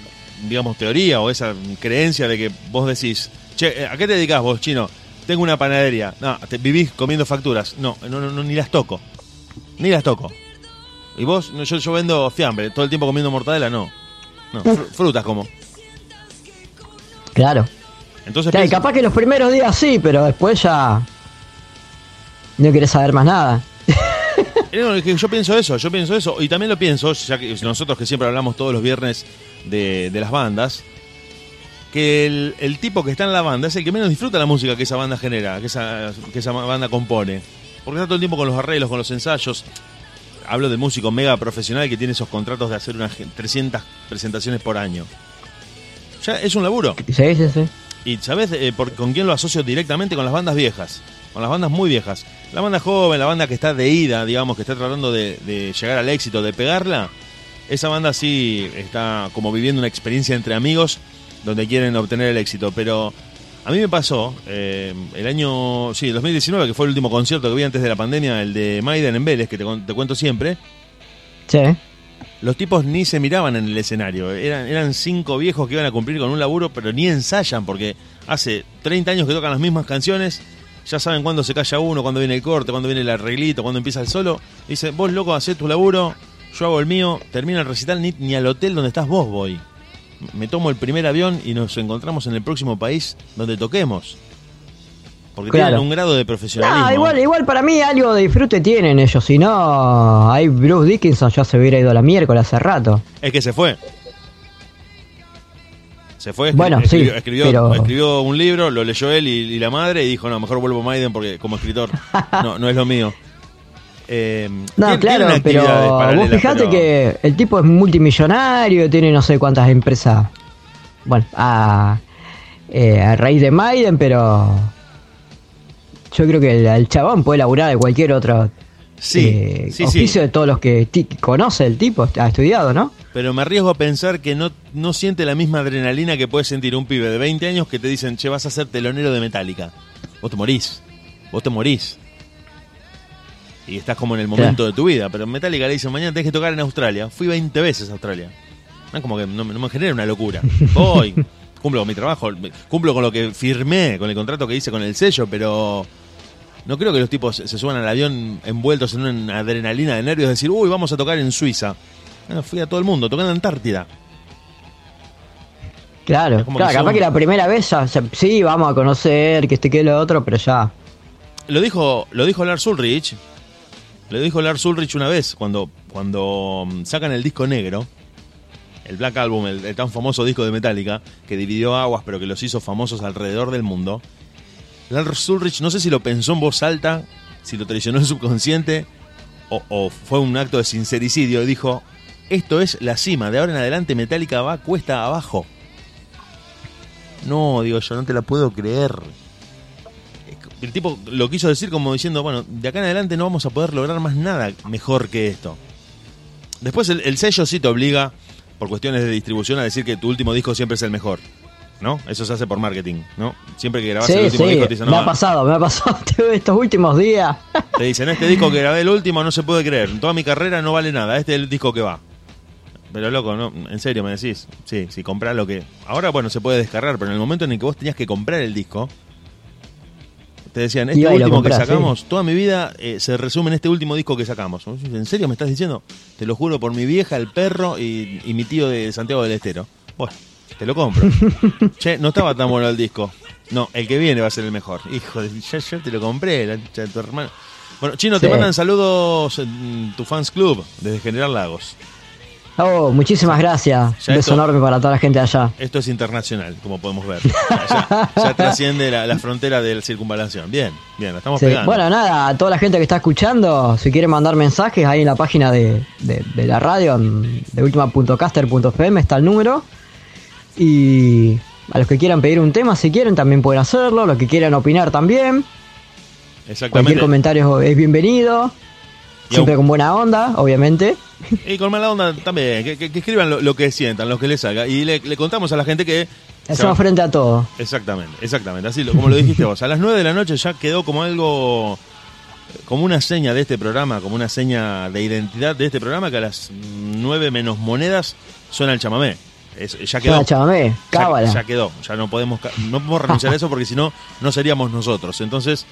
[SPEAKER 2] digamos, teoría o esa creencia de que vos decís, che, eh, ¿a qué te dedicas vos, chino? Tengo una panadería. No, te, vivís comiendo facturas. No, no, no, no, ni las toco. Ni las toco. ¿Y vos? No, yo, yo vendo fiambre. ¿Todo el tiempo comiendo mortadela? No. No, fru- frutas como.
[SPEAKER 3] Claro.
[SPEAKER 2] Entonces
[SPEAKER 3] Claro, capaz que los primeros días sí, pero después ya... No querés saber más nada.
[SPEAKER 2] Eh, yo pienso eso, yo pienso eso. Y también lo pienso, ya que nosotros que siempre hablamos todos los viernes de, de las bandas, que el, el tipo que está en la banda es el que menos disfruta la música que esa banda genera, que esa, que esa banda compone. Porque está todo el tiempo con los arreglos, con los ensayos. hablo de músico mega profesional que tiene esos contratos de hacer unas 300 presentaciones por año. Ya es un laburo.
[SPEAKER 3] Sí, sí, sí.
[SPEAKER 2] Y ¿sabes eh, por, con quién lo asocio directamente? Con las bandas viejas. Con las bandas muy viejas. La banda joven, la banda que está de ida, digamos, que está tratando de, de llegar al éxito, de pegarla. Esa banda sí está como viviendo una experiencia entre amigos donde quieren obtener el éxito. Pero a mí me pasó eh, el año, sí, 2019, que fue el último concierto que vi antes de la pandemia, el de Maiden en Vélez, que te, te cuento siempre.
[SPEAKER 3] Sí.
[SPEAKER 2] Los tipos ni se miraban en el escenario. Eran, eran cinco viejos que iban a cumplir con un laburo, pero ni ensayan, porque hace 30 años que tocan las mismas canciones. Ya saben cuándo se calla uno, cuándo viene el corte, cuándo viene el arreglito, cuándo empieza el solo. Dice, vos loco, hacé tu laburo, yo hago el mío, termina el recital, ni, ni al hotel donde estás vos voy. Me tomo el primer avión y nos encontramos en el próximo país donde toquemos. Porque
[SPEAKER 3] Claro.
[SPEAKER 2] tienen un grado de profesionalismo.
[SPEAKER 3] Ah, igual, igual para mí algo de disfrute tienen ellos. Si no, ahí Bruce Dickinson ya se hubiera ido a la miércoles hace rato.
[SPEAKER 2] Es que se fue. Se fue, escri-
[SPEAKER 3] Bueno, sí,
[SPEAKER 2] escribió, escribió,
[SPEAKER 3] pero-
[SPEAKER 2] escribió un libro, lo leyó él y, y la madre y dijo, no, mejor vuelvo a Maiden porque como escritor no, no es lo mío. Eh,
[SPEAKER 3] No,
[SPEAKER 2] tiene-
[SPEAKER 3] claro,
[SPEAKER 2] tiene
[SPEAKER 3] pero vos fijate
[SPEAKER 2] pero-
[SPEAKER 3] que el tipo es multimillonario, tiene no sé cuántas empresas. Bueno, a, eh, a raíz de Maiden, pero yo creo que el, el chabón puede laburar de cualquier otro
[SPEAKER 2] Sí,
[SPEAKER 3] eh,
[SPEAKER 2] sí, sí.
[SPEAKER 3] oficio de todos los que conoce el tipo, ha estudiado, ¿no?
[SPEAKER 2] Pero me arriesgo a pensar que no, no siente la misma adrenalina que puede sentir un pibe de 20 años que te dicen, che, vas a ser telonero de Metallica. Vos te morís. Vos te morís. Y estás como en el momento de tu vida. Pero en Metallica le dicen, mañana tenés que tocar en Australia. Fui 20 veces a Australia. No, como que no, me- no me genera una locura. Voy, cumplo con mi trabajo, cumplo con lo que firmé, con el contrato que hice con el sello, pero no creo que los tipos se suban al avión envueltos en una adrenalina de nervios, decir, uy, vamos a tocar en Suiza. Fui a todo el mundo, tocando en Antártida.
[SPEAKER 3] Claro, claro
[SPEAKER 2] que
[SPEAKER 3] capaz
[SPEAKER 2] son-
[SPEAKER 3] que la primera vez ya, sí, vamos a conocer, que este que lo otro, pero ya.
[SPEAKER 2] Lo dijo, lo dijo Lars Ulrich. Lo dijo Lars Ulrich una vez cuando, cuando mm, sacan el disco negro, el Black Album, el, el tan famoso disco de Metallica, que dividió aguas pero que los hizo famosos alrededor del mundo. Lars Ulrich no sé si lo pensó en voz alta, si lo traicionó el subconsciente o, o fue un acto de sincericidio y dijo, esto es la cima, de ahora en adelante Metallica va cuesta abajo. No, digo yo, no te la puedo creer el tipo lo quiso decir como diciendo, bueno, de acá en adelante no vamos a poder lograr más nada mejor que esto. Después el, el sello sí te obliga, por cuestiones de distribución, a decir que tu último disco siempre es el mejor. ¿No? Eso se hace por marketing, ¿no? Siempre que grabas el último
[SPEAKER 3] sí,
[SPEAKER 2] disco te dicen,
[SPEAKER 3] me
[SPEAKER 2] no,
[SPEAKER 3] ha pasado, me ha pasado estos últimos días.
[SPEAKER 2] te dicen, este disco que grabé el último no se puede creer, en toda mi carrera no vale nada, este es el disco que va. Pero loco, ¿no? En serio me decís, sí, si compras lo que... Ahora, bueno, se puede descargar, pero en el momento en el que vos tenías que comprar el disco, te decían, este último
[SPEAKER 3] comprás,
[SPEAKER 2] que sacamos, toda mi vida eh, se resume en este último disco que sacamos. ¿En serio me estás diciendo? Te lo juro por mi vieja, el perro y, y mi tío de Santiago del Estero. Bueno, te lo compro. che, no estaba tan bueno el disco. No, el que viene va a ser el mejor. Hijo de, ya, ya te lo compré, la tu hermano. Bueno, Chino, te mandan saludos en tu fans club desde General Lagos.
[SPEAKER 3] Oh, muchísimas gracias.
[SPEAKER 2] Ya
[SPEAKER 3] Un beso
[SPEAKER 2] esto-
[SPEAKER 3] enorme para toda la gente allá.
[SPEAKER 2] Esto es internacional, como podemos ver. Ya, ya trasciende la, la frontera de la circunvalación. Bien, bien, la estamos
[SPEAKER 3] Sí,
[SPEAKER 2] pegando.
[SPEAKER 3] Bueno, nada, a toda la gente que está escuchando, si quieren mandar mensajes ahí en la página de, de- de la radio, de última.caster.fm está el número. Y a los que quieran pedir un tema, si quieren, también pueden hacerlo. Los que quieran opinar también. Cualquier
[SPEAKER 2] Exactamente.
[SPEAKER 3] comentario es bienvenido. Siempre
[SPEAKER 2] aun-
[SPEAKER 3] con buena onda, obviamente.
[SPEAKER 2] Y con mala onda también, que, que- que escriban lo, lo que sientan, lo que les salga. Y le, le contamos a la gente que...
[SPEAKER 3] Hacemos frente a todo.
[SPEAKER 2] Exactamente, exactamente. Así lo- como lo dijiste vos. A las 9 de la noche ya quedó como algo, como una seña de este programa, como una seña de identidad de este programa, que a las 9 menos monedas suena el chamamé. Es- ya quedó.
[SPEAKER 3] Chamamé, cábala.
[SPEAKER 2] Ya, quedó. Ya no podemos, no podemos renunciar a eso porque si no, no seríamos nosotros. Entonces,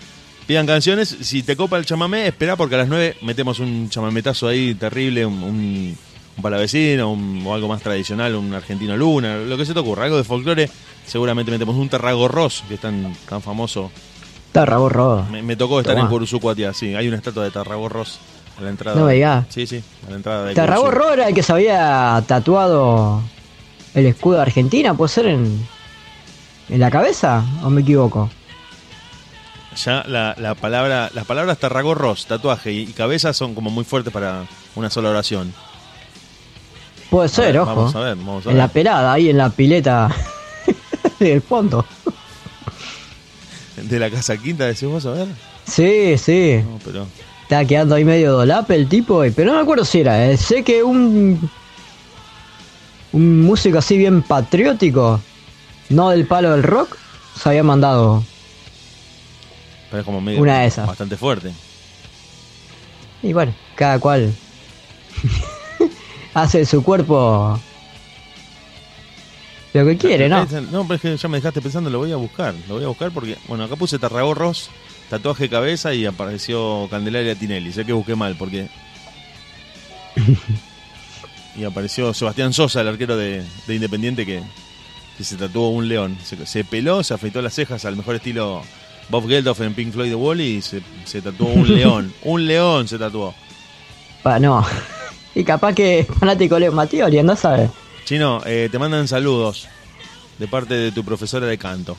[SPEAKER 2] pidan canciones. Si te copa el chamamé, espera porque a las 9 metemos un chamametazo ahí terrible, un, un, un palavecino, un- o algo más tradicional, un argentino luna, lo que se te ocurra, algo de folclore. Seguramente metemos un tarragorros, que es tan, tan famoso.
[SPEAKER 3] Tarraborro.
[SPEAKER 2] Me, me tocó estar
[SPEAKER 3] Tomá.
[SPEAKER 2] en Curuzucuatia, sí. Hay una estatua de tarragorros a la entrada.
[SPEAKER 3] No me digas.
[SPEAKER 2] Sí, sí, a la entrada de
[SPEAKER 3] Tarraborro era el que se había tatuado el escudo de Argentina, ¿puede ser en, en la cabeza? ¿O me equivoco?
[SPEAKER 2] Ya la, la palabra, las palabras tarragorros, tatuaje y, y cabeza son como muy fuertes para una sola oración.
[SPEAKER 3] Puede
[SPEAKER 2] A
[SPEAKER 3] ser,
[SPEAKER 2] ver,
[SPEAKER 3] ojo.
[SPEAKER 2] Vamos a ver, vamos a
[SPEAKER 3] En
[SPEAKER 2] ver.
[SPEAKER 3] la pelada, ahí en la pileta del fondo.
[SPEAKER 2] De la casa quinta decís vos, a ver.
[SPEAKER 3] Sí, sí.
[SPEAKER 2] No, pero.
[SPEAKER 3] Estaba quedando ahí medio dolape el tipo, y- pero no me acuerdo si era. eh. Sé que un. Un músico así bien patriótico, no del palo del rock, se había mandado.
[SPEAKER 2] Pero es como medio.
[SPEAKER 3] Una de esas.
[SPEAKER 2] Bastante fuerte.
[SPEAKER 3] Y bueno, cada cual hace de su cuerpo lo que quiere, ¿no?
[SPEAKER 2] No, pero es que ya me dejaste pensando, lo voy a buscar. Lo voy a buscar porque, bueno, acá puse tarragorros, tatuaje cabeza y apareció Candelaria Tinelli. Sé que busqué mal porque. y apareció Sebastián Sosa, el arquero de, de Independiente, que, que se tatuó un león. Se, se peló, se afeitó las cejas al mejor estilo Bob Geldof en Pink Floyd The Wall y se, se tatuó un león. un león se tatuó.
[SPEAKER 3] Pa, no. Y capaz que fanático Leo Matioli, anda a saber.
[SPEAKER 2] Chino, eh, te mandan saludos de parte de tu profesora de canto.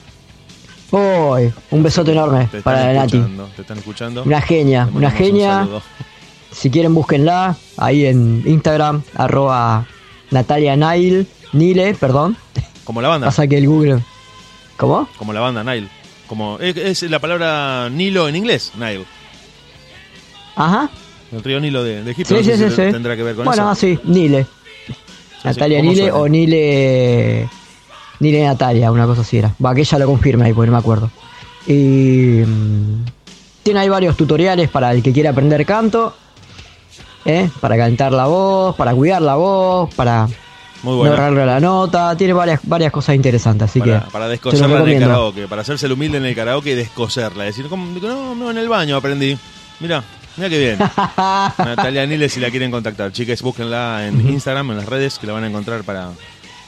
[SPEAKER 3] Uy, un besote enorme
[SPEAKER 2] Te
[SPEAKER 3] para Nati.
[SPEAKER 2] Te están escuchando.
[SPEAKER 3] Una genia, una
[SPEAKER 2] un
[SPEAKER 3] genia.
[SPEAKER 2] saludo.
[SPEAKER 3] Si quieren búsquenla ahí en Instagram, arroba Natalia Nail, Nile, perdón.
[SPEAKER 2] Como la banda.
[SPEAKER 3] Pasa que el Google. ¿Cómo?
[SPEAKER 2] Como la banda, Nile. Como, es, es la palabra Nilo en inglés, Nile.
[SPEAKER 3] Ajá.
[SPEAKER 2] El río Nilo de, de Egipto.
[SPEAKER 3] Sí,
[SPEAKER 2] no
[SPEAKER 3] sí,
[SPEAKER 2] sé
[SPEAKER 3] sí,
[SPEAKER 2] si tendrá que ver con
[SPEAKER 3] bueno,
[SPEAKER 2] eso.
[SPEAKER 3] sí, Nile.
[SPEAKER 2] Sí,
[SPEAKER 3] Natalia
[SPEAKER 2] ¿cómo
[SPEAKER 3] Nile
[SPEAKER 2] suena?
[SPEAKER 3] o Nile. Nile Natalia, una cosa así era. Va, que ella lo confirme ahí, porque no me acuerdo. Y. mm, tiene ahí varios tutoriales para el que quiera aprender canto. ¿eh? Para cantar la voz, para cuidar la voz, para
[SPEAKER 2] Muy
[SPEAKER 3] no
[SPEAKER 2] bueno.
[SPEAKER 3] errarle la nota. Tiene varias, varias cosas interesantes, así
[SPEAKER 2] Para,
[SPEAKER 3] que.
[SPEAKER 2] para descoserla en el karaoke. Para hacerse el humilde en el karaoke y descoserla. Decir, ¿cómo? No, no, en el baño aprendí. Mira, mira qué bien. Natalia Nile, si la quieren contactar. Chicas, búsquenla en Instagram, en las redes, que la van a encontrar para,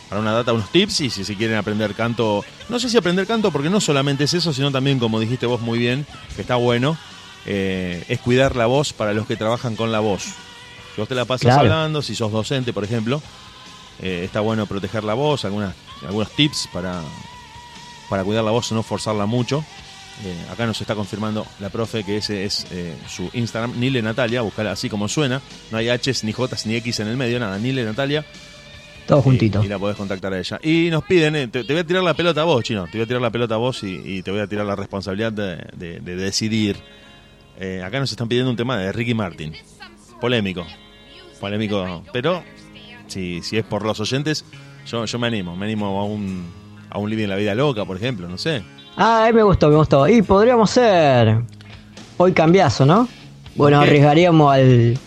[SPEAKER 2] para una data, unos tips. Y si, si quieren aprender canto, no sé si aprender canto, porque no solamente es eso, sino también, como dijiste vos muy bien, que está bueno, eh, es cuidar la voz para los que trabajan con la voz. Si vos te la pasas
[SPEAKER 3] Claro.
[SPEAKER 2] hablando, si sos docente, por ejemplo, eh, está bueno proteger la voz, algunas, algunos tips para, para cuidar la voz, no forzarla mucho. Eh, acá nos está confirmando la profe que ese es eh, su Instagram, Nile Natalia, buscala así como suena. No hay H's, ni J's, ni X en el medio, nada, Nile Natalia.
[SPEAKER 3] Todo juntito.
[SPEAKER 2] Y, la podés contactar a ella. Y nos piden, eh, te, te voy a tirar la pelota a vos, chino. Te voy a tirar la pelota a vos y, y te voy a tirar la responsabilidad de, de- de decidir. Acá nos están pidiendo un tema de Ricky Martin. Polémico. Polémico. Pero si, si es por los oyentes, yo, yo me animo. Me animo a un, a un Living en la Vida Loca, por ejemplo, no sé.
[SPEAKER 3] Ah, me gustó, me gustó. Y podríamos ser. Hoy cambiazo, ¿no? Bueno,
[SPEAKER 2] ¿Por qué?
[SPEAKER 3] arriesgaríamos al.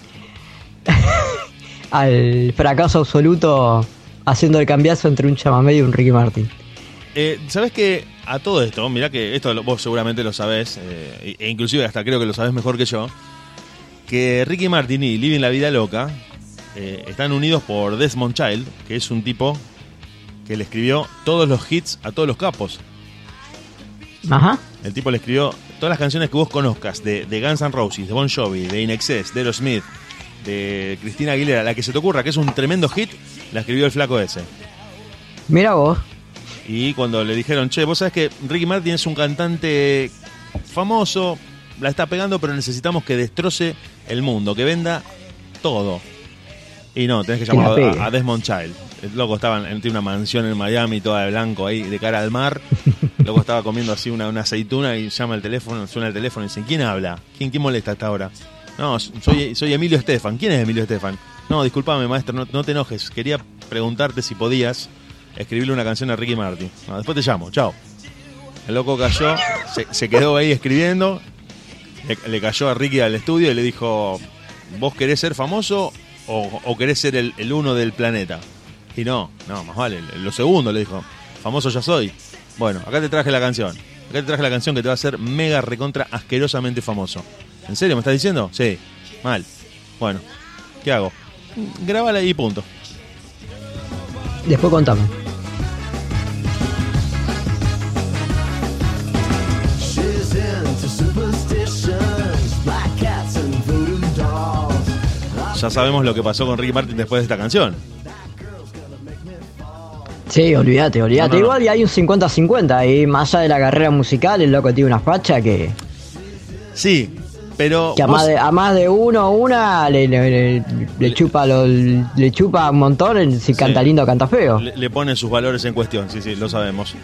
[SPEAKER 3] al fracaso absoluto haciendo el cambiazo entre un chamamé y un Ricky Martin.
[SPEAKER 2] Eh, ¿Sabes que a todo esto, mirá que esto vos seguramente lo sabés, eh, e inclusive hasta creo que lo sabés mejor que yo, que Ricky Martin y Living la Vida Loca eh, están unidos por Desmond Child, que es un tipo que le escribió todos los hits a todos los capos.
[SPEAKER 3] Ajá.
[SPEAKER 2] El tipo le escribió todas las canciones que vos conozcas de, de Guns N' Roses, de Bon Jovi, de In Excess, de Aerosmith, de Cristina Aguilera, la que se te ocurra, que es un tremendo hit, la escribió el flaco ese.
[SPEAKER 3] Mira vos.
[SPEAKER 2] Y cuando le dijeron, che, vos sabés que Ricky Martin es un cantante famoso, la está pegando, pero necesitamos que destroce el mundo, que venda todo. Y no, tenés que
[SPEAKER 3] Que la
[SPEAKER 2] llamar a, a Desmond Child. El loco estaba en, tiene una mansión en Miami, toda de blanco ahí, de cara al mar. El loco estaba comiendo así una, una aceituna y llama el teléfono, suena el teléfono y dice, ¿quién habla? ¿Quién, quién molesta hasta ahora? No, soy, soy Emilio Estefan. ¿Quién es Emilio Estefan? No, discúlpame, maestro, no, no te enojes. Quería preguntarte si podías escribirle una canción a Ricky Martin. No, después te llamo, chao. El loco cayó, se, se quedó ahí escribiendo, le, le cayó a Ricky al estudio y le dijo, ¿vos querés ser famoso o, o querés ser el, el uno del planeta? Y no, no, más vale, lo segundo le dijo, famoso ya soy. Bueno, acá te traje la canción. Acá te traje la canción que te va a hacer mega recontra asquerosamente famoso. ¿En serio me estás diciendo? Sí, mal. Bueno, ¿qué hago? Grábala y punto.
[SPEAKER 3] Después contame.
[SPEAKER 2] Ya sabemos lo que pasó con Ricky Martin después de esta canción.
[SPEAKER 3] Sí, olvídate, olvídate.
[SPEAKER 2] No.
[SPEAKER 3] Igual y hay un 50-50 ahí, más allá de la carrera musical, el loco tiene una facha que
[SPEAKER 2] Sí, pero
[SPEAKER 3] Que a
[SPEAKER 2] vos-
[SPEAKER 3] más, de, a más de uno o una le, le, le- le chupa lo- le chupa un montón si canta lindo o canta feo.
[SPEAKER 2] le, pone sus valores en cuestión, sí, sí, lo sabemos.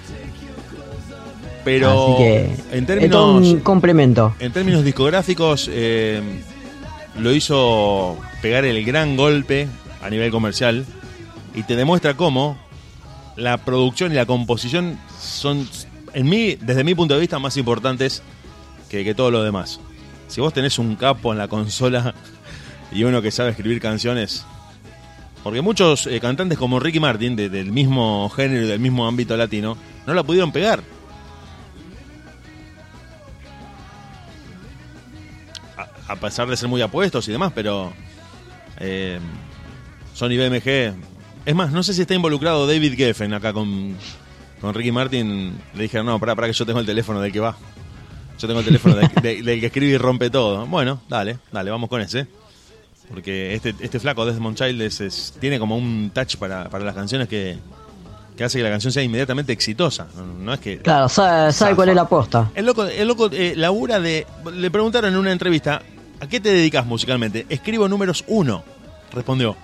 [SPEAKER 2] Pero
[SPEAKER 3] Así que
[SPEAKER 2] en
[SPEAKER 3] es
[SPEAKER 2] términos
[SPEAKER 3] un complemento.
[SPEAKER 2] en términos discográficos eh, lo hizo pegar el gran golpe a nivel comercial y te demuestra cómo la producción y la composición son en mí desde mi punto de vista más importantes que, que todo lo demás. Si vos tenés un capo en la consola y uno que sabe escribir canciones, porque muchos eh, cantantes como Ricky Martin, de- del mismo género y del mismo ámbito latino, no la pudieron pegar. A, pesar de ser muy apuestos y demás, pero eh, Sony BMG... Es más, no sé si está involucrado David Geffen acá con, con Ricky Martin. Le dijeron, no, para, para que yo tengo el teléfono del que va. Yo tengo el teléfono de- de- del que escribe y rompe todo. Bueno, dale, dale, vamos con ese. Porque este, este flaco Desmond Child es- es- tiene como un touch para, para las canciones que, que hace que la canción sea inmediatamente exitosa. No, no es que.
[SPEAKER 3] Claro, sabe, cuál es la posta.
[SPEAKER 2] El loco, el loco eh, labura de. Le preguntaron en una entrevista: ¿A qué te dedicas musicalmente? Escribo números uno, respondió.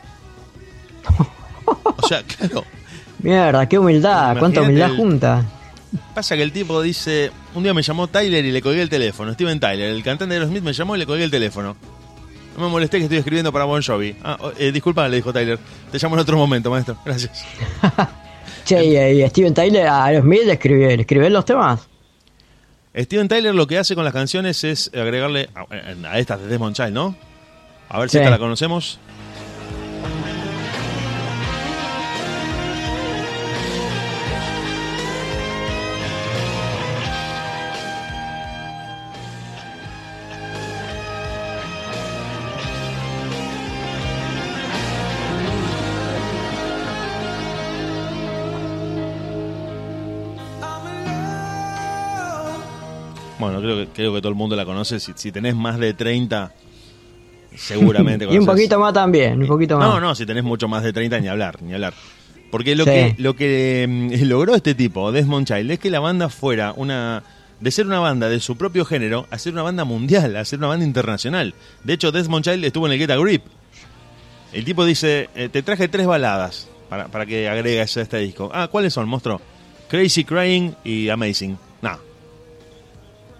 [SPEAKER 2] O sea, claro.
[SPEAKER 3] Mierda, qué humildad, cuánta humildad
[SPEAKER 2] el-
[SPEAKER 3] junta.
[SPEAKER 2] Pasa que el tipo dice, un día me llamó Tyler y le colgué el teléfono. Steven Tyler, el cantante de los Smith, me llamó y le colgué el teléfono. No me molesté que estoy escribiendo para Bon Jovi. Ah, oh, eh, disculpa, le dijo Tyler. Te llamo en otro momento, maestro. Gracias.
[SPEAKER 3] Che, y, y Steven Tyler a Aerosmith le escribe, le escribe los temas.
[SPEAKER 2] Steven Tyler lo que hace con las canciones es agregarle a, a estas de Desmond Child, ¿no? A ver si esta la conocemos. Creo que, todo el mundo la conoce. Si, si tenés más de 30, seguramente
[SPEAKER 3] Y un poquito más también, un poquito más.
[SPEAKER 2] No, no, si tenés mucho más de 30, ni hablar, ni hablar. Porque lo
[SPEAKER 3] Sí.
[SPEAKER 2] que, lo que mm, logró este tipo, Desmond Child, es que la banda fuera una. De ser una banda de su propio género, a ser una banda mundial, a ser una banda internacional. De hecho, Desmond Child estuvo en el Get a Grip. El tipo dice: eh, Te traje tres baladas para, para que agregues a este disco. Ah, ¿cuáles son, monstruo? Crazy Crying y Amazing. No.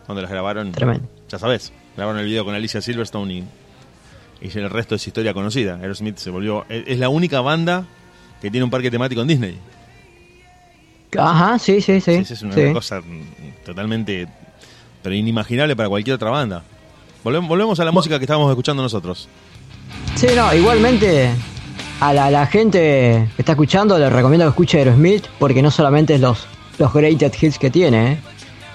[SPEAKER 2] Donde las grabaron.
[SPEAKER 3] Tremendo.
[SPEAKER 2] Ya sabes, grabaron el video con Alicia Silverstone y, y el resto es historia conocida. Aerosmith se volvió. Es la única banda que tiene un parque temático en Disney.
[SPEAKER 3] Ajá, sí, sí, sí.
[SPEAKER 2] Es una
[SPEAKER 3] sí.
[SPEAKER 2] cosa totalmente. pero inimaginable para cualquier otra banda. Volvemos, volvemos a la música que estábamos escuchando nosotros.
[SPEAKER 3] Sí, no, igualmente a la, la gente que está escuchando le recomiendo que escuche Aerosmith porque no solamente es los, los greatest hits que tiene. ¿eh?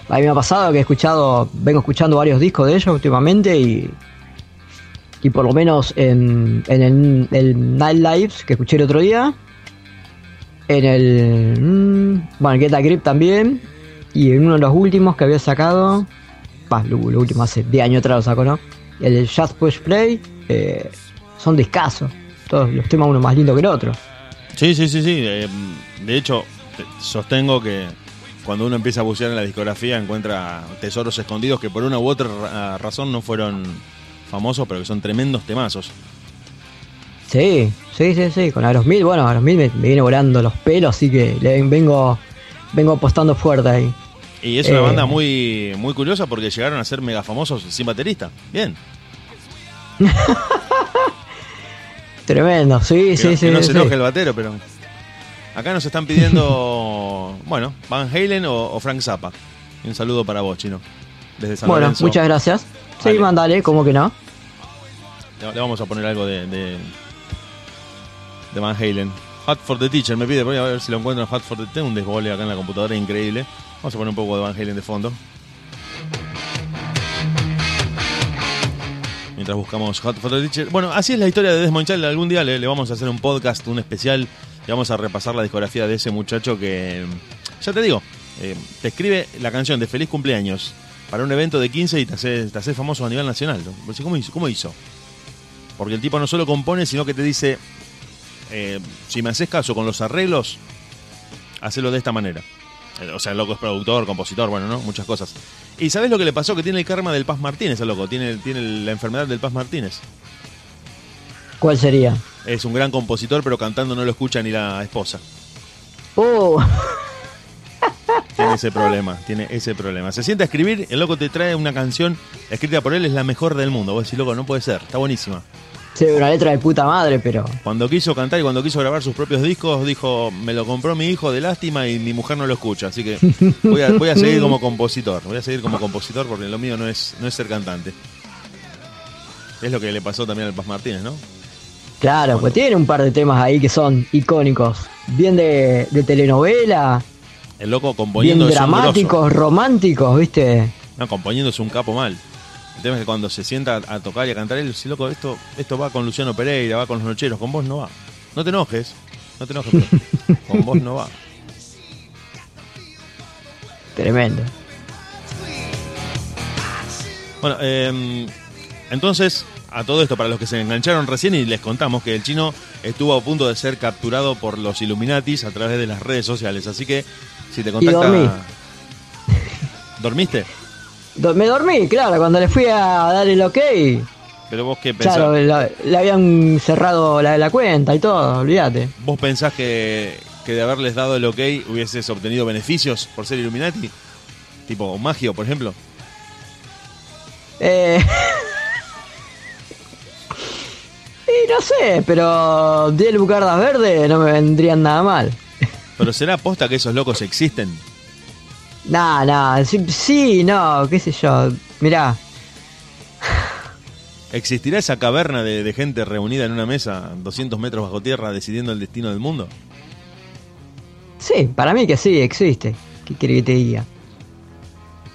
[SPEAKER 3] A mí me ha pasado que he escuchado, vengo escuchando varios discos de ellos últimamente y, y por lo menos en, en el, Night Lives que escuché el otro día, en el, mm, bueno, Get a Grip también y en uno de los últimos que había sacado, bah, lo, último hace 10 años atrás lo saco, ¿no? El Just Push Play, eh, son discasos. Todos los temas uno más lindo que el otro.
[SPEAKER 2] Sí, sí, sí, sí. eh, de hecho, te- sostengo que cuando uno empieza a bucear en la discografía encuentra tesoros escondidos que por una u otra ra- razón no fueron famosos, pero que son tremendos temazos.
[SPEAKER 3] Sí, sí, sí, sí. Con Aerosmith, bueno, Aerosmith me, me viene volando los pelos, así que le vengo, vengo apostando fuerte ahí.
[SPEAKER 2] Y es una
[SPEAKER 3] Eh.
[SPEAKER 2] banda muy, muy curiosa porque llegaron a ser mega famosos sin baterista. Bien.
[SPEAKER 3] Tremendo, sí,
[SPEAKER 2] Que
[SPEAKER 3] sí,
[SPEAKER 2] no,
[SPEAKER 3] sí.
[SPEAKER 2] que no
[SPEAKER 3] sí,
[SPEAKER 2] se
[SPEAKER 3] sí.
[SPEAKER 2] enoje el batero, pero. Acá nos están pidiendo, bueno, Van Halen o, o Frank Zappa. Un saludo para vos, chino. Desde San
[SPEAKER 3] Bueno,
[SPEAKER 2] Lorenzo.
[SPEAKER 3] muchas gracias. Sí,
[SPEAKER 2] Dale.
[SPEAKER 3] mandale, ¿cómo que no?
[SPEAKER 2] Le, le vamos a poner algo de, de, de Van Halen. Hot for the Teacher, me pide, voy a ver si lo encuentro en Hot for the Tengo un desbole acá en la computadora increíble. Vamos a poner un poco de Van Halen de fondo. Mientras buscamos Hot for the Teacher. Bueno, así es la historia de Desmond Child. Algún día le, le vamos a hacer un podcast, un especial. Y vamos a repasar la discografía de ese muchacho que, ya te digo, eh, te escribe la canción de Feliz Cumpleaños para un evento de 15 y te hace, te hace famoso a nivel nacional. ¿no? ¿Cómo hizo? ¿Cómo hizo? Porque el tipo no solo compone, sino que te dice, eh, si me haces caso con los arreglos, hacelo de esta manera. Eh, O sea, el loco es productor, compositor, bueno, ¿no? Muchas cosas. ¿Y sabes lo que le pasó? Que tiene el karma del Paz Martínez, el loco. Tiene, tiene la enfermedad del Paz Martínez.
[SPEAKER 3] ¿Cuál sería?
[SPEAKER 2] Es un gran compositor, pero cantando no lo escucha ni la esposa.
[SPEAKER 3] Oh,
[SPEAKER 2] Tiene ese problema, tiene ese problema. Se sienta a escribir, el loco te trae una canción escrita por él, es la mejor del mundo. Vos decís, loco, no puede ser, está buenísima.
[SPEAKER 3] sí, una letra de puta madre, pero.
[SPEAKER 2] Cuando quiso cantar y cuando quiso grabar sus propios discos, dijo, me lo compró mi hijo de lástima y mi mujer no lo escucha. Así que voy a, voy a seguir como compositor. Voy a seguir como compositor porque lo mío no es, no es ser cantante. Es lo que le pasó también al Paz Martínez, ¿no?
[SPEAKER 3] Claro, pues tiene un par de temas ahí que son icónicos. Bien de, de telenovela,
[SPEAKER 2] El loco
[SPEAKER 3] bien
[SPEAKER 2] componiendo grosso.
[SPEAKER 3] dramáticos, románticos, ¿viste?
[SPEAKER 2] No, componiendo es un capo mal. El tema es que cuando se sienta a tocar y a cantar, él dice, loco, esto, esto va con Luciano Pereira, va con los nocheros, con vos no va. No te enojes, no te enojes, pero con vos no va.
[SPEAKER 3] Tremendo.
[SPEAKER 2] Bueno, eh, entonces, a todo esto, para los que se engancharon recién y les contamos que el chino estuvo a punto de ser capturado por los Illuminatis a través de las redes sociales. Así que, si te contacta...
[SPEAKER 3] dormí.
[SPEAKER 2] ¿Dormiste?
[SPEAKER 3] Do- me dormí, claro, cuando le fui a dar el ok.
[SPEAKER 2] Pero vos qué pensás,
[SPEAKER 3] Claro, la- le habían cerrado la, la cuenta y todo, olvídate.
[SPEAKER 2] ¿Vos pensás que, que de haberles dado el ok hubieses obtenido beneficios por ser Illuminati? Tipo Magio, por ejemplo.
[SPEAKER 3] Eh... y no sé, pero 10 bucardas verdes no me vendrían nada mal.
[SPEAKER 2] Pero será aposta que esos locos existen.
[SPEAKER 3] Nah, nah, sí, sí, no, qué sé yo. Mirá,
[SPEAKER 2] ¿Existirá esa caverna de, de gente reunida en una mesa 200 metros bajo tierra decidiendo el destino del mundo?
[SPEAKER 3] sí, para mí que sí, existe. ¿Qué quiere que te diga?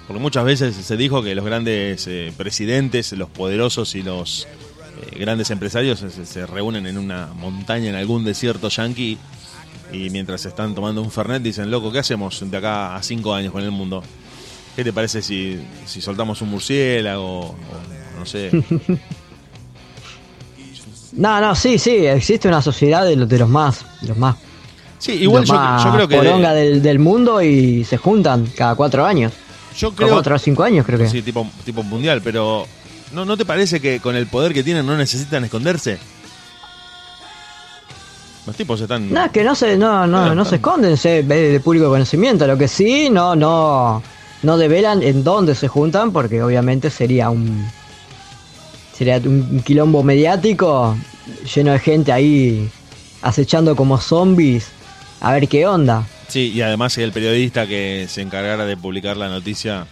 [SPEAKER 2] Porque muchas veces se dijo que los grandes eh, presidentes, los poderosos y los eh, grandes empresarios se, se reúnen en una montaña en algún desierto yanqui y mientras están tomando un fernet dicen, loco, ¿qué hacemos de acá a cinco años con el mundo? ¿Qué te parece si, si soltamos un murciélago o no sé?
[SPEAKER 3] No, no, sí, sí, existe una sociedad de los, de los más, de los más,
[SPEAKER 2] Sí, igual yo, creo que...
[SPEAKER 3] poronga del, del mundo y se juntan cada cuatro años.
[SPEAKER 2] Yo
[SPEAKER 3] Cada
[SPEAKER 2] creo,
[SPEAKER 3] cuatro o cinco años creo que.
[SPEAKER 2] Sí, tipo, tipo mundial, pero ¿no, ¿no te parece que con el poder que tienen no necesitan esconderse? Los tipos están...
[SPEAKER 3] No, es que no se, no, no,
[SPEAKER 2] Ah,
[SPEAKER 3] no se esconden, se ve de público conocimiento. Lo que sí, no, no, no develan en dónde se juntan, porque obviamente sería un sería un quilombo mediático lleno de gente ahí acechando como zombies a ver qué onda.
[SPEAKER 2] Sí, y además el periodista que se encargara de publicar la noticia,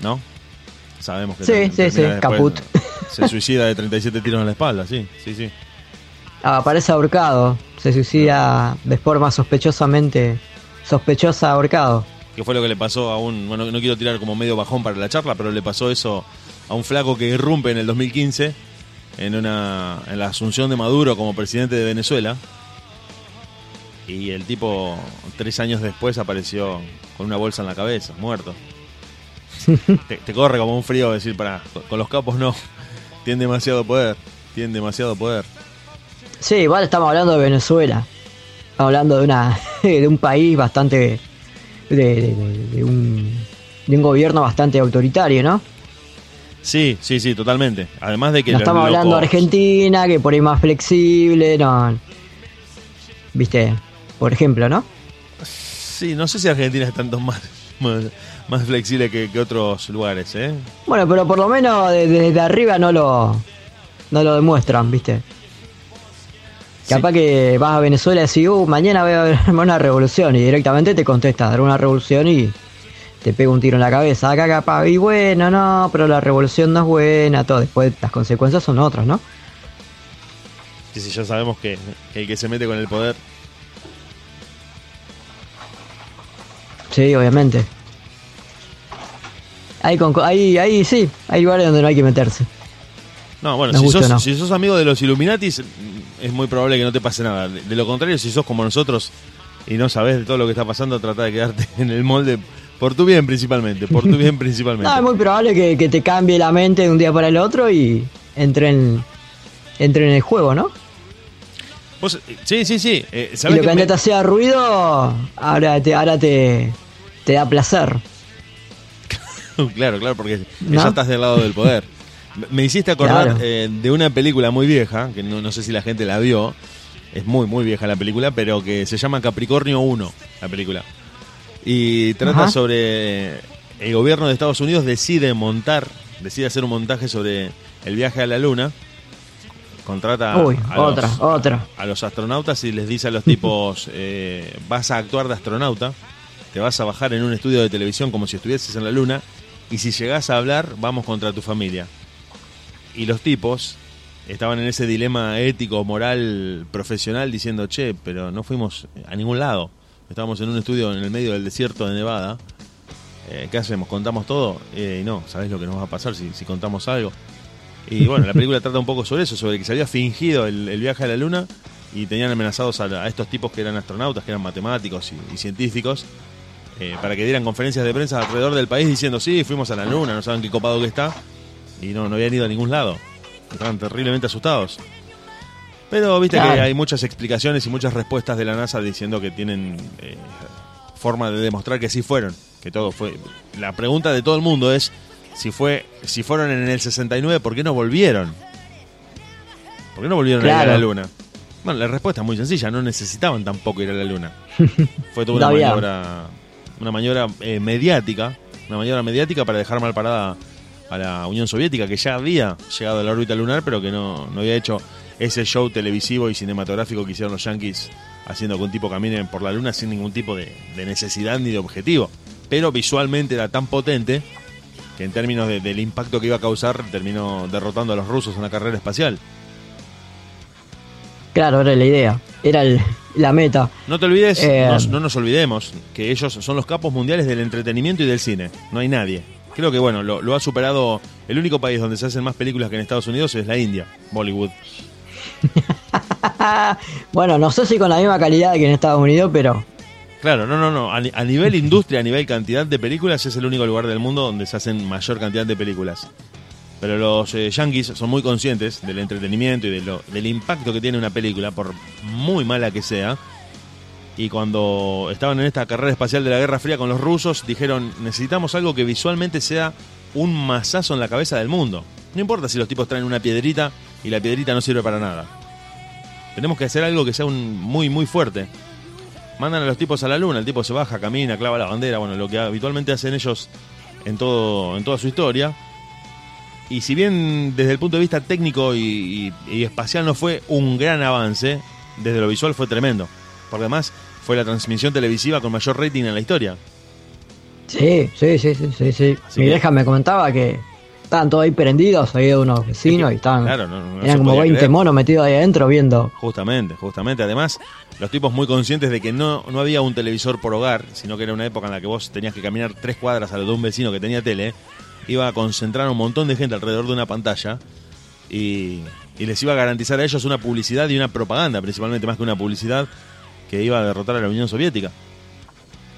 [SPEAKER 2] ¿no? Sabemos que
[SPEAKER 3] Sí, sí, sí, caput.
[SPEAKER 2] Se suicida de 37 tiros en la espalda, sí, sí, sí.
[SPEAKER 3] Ah, Aparece ahorcado, se suicida de forma sospechosamente sospechosa ahorcado.
[SPEAKER 2] Que fue lo que le pasó a un... Bueno, no quiero tirar como medio bajón para la charla, pero le pasó eso a un flaco que irrumpe en el 2015 en, una, en la asunción de Maduro como presidente de Venezuela. Y el tipo, tres años después, apareció con una bolsa en la cabeza, muerto. te, te corre como un frío decir, para con los capos no, tienen demasiado poder, tienen demasiado poder.
[SPEAKER 3] Sí, igual estamos hablando de Venezuela. Estamos hablando de una de un país bastante de, de- de- un de un gobierno bastante autoritario, ¿no?
[SPEAKER 2] Sí, sí, sí, totalmente. Además de que...
[SPEAKER 3] No estamos hablando de Argentina, que por ahí más flexible, no. ¿Viste? Por ejemplo, ¿no?
[SPEAKER 2] Sí, no sé si Argentina es tanto más, más, más flexible que, que otros lugares, ¿eh?
[SPEAKER 3] Bueno, pero por lo menos de- desde arriba no lo no lo demuestran, ¿viste?
[SPEAKER 2] Sí.
[SPEAKER 3] Capaz que vas a Venezuela y decís, uh, mañana voy a ver una revolución y directamente te contesta, dar una revolución y te pega un tiro en la cabeza. Acá capaz, y bueno, no, pero la revolución no es buena, todo. Después las consecuencias son otras, ¿no?
[SPEAKER 2] Que si ya sabemos que, que el que se mete con el poder...
[SPEAKER 3] Sí, obviamente. Ahí, con, ahí, ahí sí, hay lugares donde no hay que meterse.
[SPEAKER 2] No, bueno, si sos,
[SPEAKER 3] o no.
[SPEAKER 2] si sos amigo de los Illuminatis, mm, es muy probable que no te pase nada. De, de lo contrario, si sos como nosotros y no sabes de todo lo que está pasando, trata de quedarte en el molde por tu bien principalmente, por tu bien principalmente.
[SPEAKER 3] No, es muy probable que, que te cambie la mente de un día para el otro y entre en, entre en el juego, ¿no?
[SPEAKER 2] Vos, eh, sí, sí, sí. eh,
[SPEAKER 3] Y
[SPEAKER 2] ¿sabés
[SPEAKER 3] lo que
[SPEAKER 2] que me-
[SPEAKER 3] antes te hacía ruido, ahora te, ahora te, te da placer.
[SPEAKER 2] claro, claro, porque
[SPEAKER 3] ¿No?
[SPEAKER 2] ya estás del lado del poder. Me- hiciste acordar
[SPEAKER 3] Claro.
[SPEAKER 2] eh, de una película muy vieja, que no, no sé si la gente la vio, es muy, muy vieja la película, pero que se llama Capricornio 1, la película. Y trata
[SPEAKER 3] Ajá.
[SPEAKER 2] sobre el gobierno de Estados Unidos decide montar, decide hacer un montaje sobre el viaje a la luna, contrata
[SPEAKER 3] Uy,
[SPEAKER 2] a los-
[SPEAKER 3] otra, otra.
[SPEAKER 2] a los astronautas y les dice a los tipos, eh, vas a actuar de astronauta, te vas a bajar en un estudio de televisión como si estuvieses en la luna, y si llegás a hablar, vamos contra tu familia. Y los tipos estaban en ese dilema ético, moral, profesional, diciendo, che, pero no fuimos a ningún lado. Estábamos en un estudio en el medio del desierto de Nevada. Eh, ¿Qué hacemos? ¿Contamos todo? Eh, no, ¿sabés lo que nos va a pasar si, si contamos algo? Y bueno, la película trata un poco sobre eso, sobre que se había fingido el, viaje a la luna y tenían amenazados a, estos tipos que eran astronautas, que eran matemáticos y científicos, eh, para que dieran conferencias de prensa alrededor del país diciendo, sí, fuimos a la luna, no saben qué copado que está, y no, no habían ido a ningún lado. Estaban terriblemente asustados. Pero viste que hay muchas explicaciones y muchas respuestas de la NASA diciendo que tienen eh, forma de demostrar que sí fueron, que todo fue. La pregunta de todo el mundo es si fue, si fueron en el 69, ¿por qué no volvieron? ¿Por qué no volvieron a ir a la Luna? Bueno, la respuesta es muy sencilla, no necesitaban tampoco ir a la Luna. Fue toda una
[SPEAKER 3] No había.
[SPEAKER 2] Una maniobra eh, mediática, una maniobra mediática para dejar mal parada a la Unión Soviética, que ya había llegado a la órbita lunar, pero que no, no había hecho ese show televisivo y cinematográfico que hicieron los yankees haciendo que un tipo camine por la luna sin ningún tipo de, necesidad ni de objetivo. Pero visualmente era tan potente que en términos de- del impacto que iba a causar terminó derrotando a los rusos en la carrera espacial.
[SPEAKER 3] Claro, era la idea. Era el- la meta.
[SPEAKER 2] No te olvides,
[SPEAKER 3] Eh,
[SPEAKER 2] nos- no nos olvidemos, que ellos son los capos mundiales del entretenimiento y del cine. No hay nadie. Creo que bueno, lo, lo ha superado. El único país donde se hacen más películas que en Estados Unidos es la India, Bollywood.
[SPEAKER 3] bueno, no sé si con la misma calidad que en Estados Unidos, pero
[SPEAKER 2] Claro, no, no, no. A nivel industria, a nivel cantidad de películas, es el único lugar del mundo donde se hacen mayor cantidad de películas. Pero los eh, yankees son muy conscientes del entretenimiento y de lo- del impacto que tiene una película, por muy mala que sea. Y cuando estaban en esta carrera espacial de la Guerra Fría con los rusos, dijeron, necesitamos algo que visualmente sea un mazazo en la cabeza del mundo. No importa si los tipos traen una piedrita y la piedrita no sirve para nada. Tenemos que hacer algo que sea un, muy, muy fuerte. Mandan a los tipos a la luna, el tipo se baja, camina, clava la bandera, bueno, lo que habitualmente hacen ellos en, todo, en toda su historia. Y si bien desde el punto de vista técnico y, y- y espacial no fue un gran avance, desde lo visual fue tremendo. Por demás, fue la transmisión televisiva con mayor rating en la historia.
[SPEAKER 3] sí, sí, sí, sí, sí. sí. Mi vieja me comentaba que estaban todos ahí prendidos, ahí de unos vecinos y estaban.
[SPEAKER 2] Claro, no- no
[SPEAKER 3] eran como
[SPEAKER 2] podía
[SPEAKER 3] 20
[SPEAKER 2] creer.
[SPEAKER 3] monos metidos ahí adentro viendo.
[SPEAKER 2] Justamente, justamente. Además, los tipos muy conscientes de que no, no había un televisor por hogar, sino que era una época en la que vos tenías que caminar tres cuadras a lo de un vecino que tenía tele, iba a concentrar a un montón de gente alrededor de una pantalla y, les iba a garantizar a ellos una publicidad y una propaganda, principalmente más que una publicidad, que iba a derrotar a la Unión Soviética.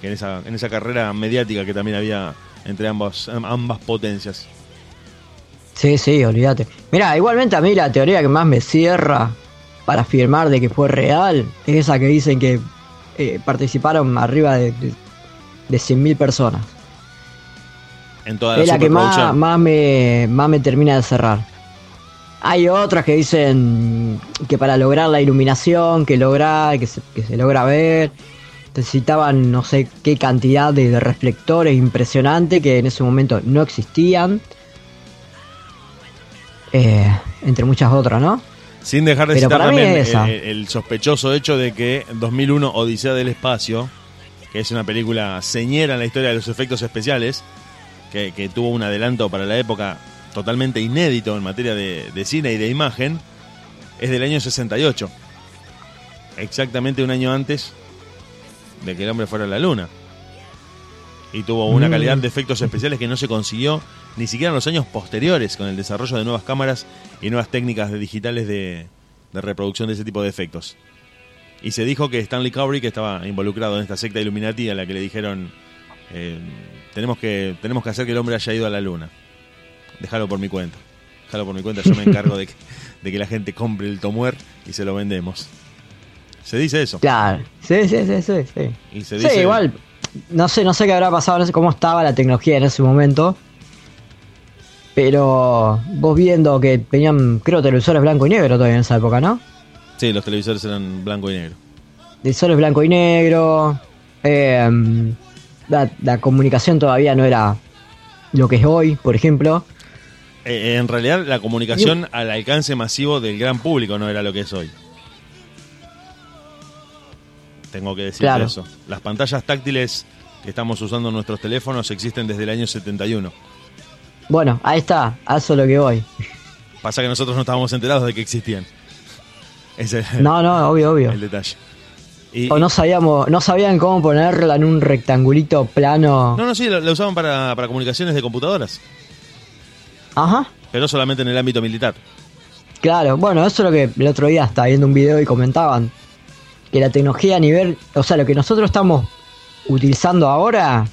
[SPEAKER 2] En esa, en esa carrera mediática que también había entre ambas, ambas potencias.
[SPEAKER 3] Sí, sí, olvídate. Mira, igualmente a mí la teoría que más me cierra para afirmar de que fue real es esa que dicen que eh, participaron arriba de, de, de 100.000 personas.
[SPEAKER 2] En toda la
[SPEAKER 3] es la que más, más, me, más me termina de cerrar. Hay otras que dicen que para lograr la iluminación, que lograr, que se, que se logra ver, necesitaban no sé qué cantidad de, de reflectores impresionante que en ese momento no existían. Eh, entre muchas otras, ¿no?
[SPEAKER 2] Sin dejar de
[SPEAKER 3] Pero
[SPEAKER 2] citar también
[SPEAKER 3] es
[SPEAKER 2] el, el sospechoso hecho de que 2001 Odisea del Espacio, que es una película señera en la historia de los efectos especiales, que, que tuvo un adelanto para la época totalmente inédito en materia de, de cine y de imagen, es del año 68. Exactamente un año antes de que el hombre fuera a la luna. Y tuvo una
[SPEAKER 3] Mm.
[SPEAKER 2] calidad de efectos especiales que no se consiguió ni siquiera en los años posteriores con el desarrollo de nuevas cámaras y nuevas técnicas de digitales de, de reproducción de ese tipo de efectos. Y se dijo que Stanley Kubrick estaba involucrado en esta secta Illuminati a la que le dijeron eh, tenemos que tenemos que hacer que el hombre haya ido a la luna. Déjalo por mi cuenta. Déjalo por mi cuenta, yo me encargo de que, de que la gente compre el tomuer y se lo vendemos. Se dice eso.
[SPEAKER 3] Claro, sí, sí, sí, sí. sí.
[SPEAKER 2] Y se
[SPEAKER 3] Sí,
[SPEAKER 2] dice
[SPEAKER 3] igual, no sé, no sé qué habrá pasado, no sé cómo estaba la tecnología en ese momento. Pero vos viendo que tenían, creo, televisores blanco y negro todavía en esa época, ¿no?
[SPEAKER 2] Sí, los televisores eran blanco y negro.
[SPEAKER 3] Televisores blanco y negro. eh, la, la comunicación todavía no era lo que es hoy, por ejemplo.
[SPEAKER 2] Eh, en realidad, la comunicación al alcance masivo del gran público no era lo que es hoy. Tengo que decir
[SPEAKER 3] Claro.
[SPEAKER 2] eso. Las pantallas táctiles que estamos usando en nuestros teléfonos existen desde el año 71.
[SPEAKER 3] Bueno, ahí está, a eso es lo que voy.
[SPEAKER 2] Pasa que nosotros no estábamos enterados de que existían. Ese
[SPEAKER 3] No, no, obvio, obvio.
[SPEAKER 2] el detalle. Y-
[SPEAKER 3] O no sabíamos, no sabían cómo ponerla en un rectangulito plano.
[SPEAKER 2] no, no, sí, la, usaban para, para comunicaciones de computadoras,
[SPEAKER 3] Ajá.
[SPEAKER 2] pero solamente en el ámbito militar.
[SPEAKER 3] Claro, bueno, eso es lo que el otro día estaba viendo un video y comentaban. Que la tecnología a nivel, o sea, lo que nosotros estamos utilizando ahora,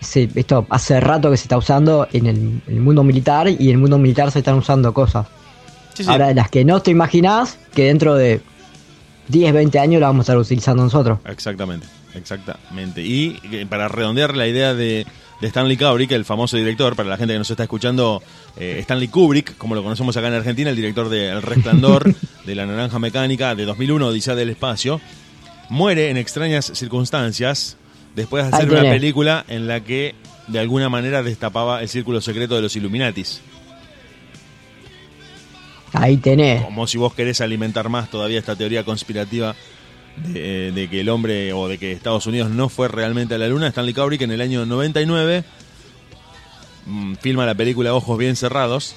[SPEAKER 3] se- esto hace rato que se está usando en el, en el mundo militar y en el mundo militar se están usando cosas.
[SPEAKER 2] Sí, sí.
[SPEAKER 3] Ahora, de las que no te imaginás que dentro de 10, 20 años la vamos a estar utilizando nosotros.
[SPEAKER 2] Exactamente, exactamente. Y eh, para redondear la idea de, de Stanley Kubrick, el famoso director, para la gente que nos está escuchando, eh, Stanley Kubrick, como lo conocemos acá en Argentina, el director de El Resplandor, de La Naranja Mecánica, de 2001, Odisea del Espacio, muere en extrañas circunstancias después de hacer una película en la que de alguna manera destapaba el círculo secreto de los Illuminatis.
[SPEAKER 3] Ahí tenés.
[SPEAKER 2] Como si vos querés alimentar más todavía esta teoría conspirativa de, de que el hombre o de que Estados Unidos no fue realmente a la luna. Stanley Kubrick en el año 99 mm, filma la película Ojos Bien Cerrados,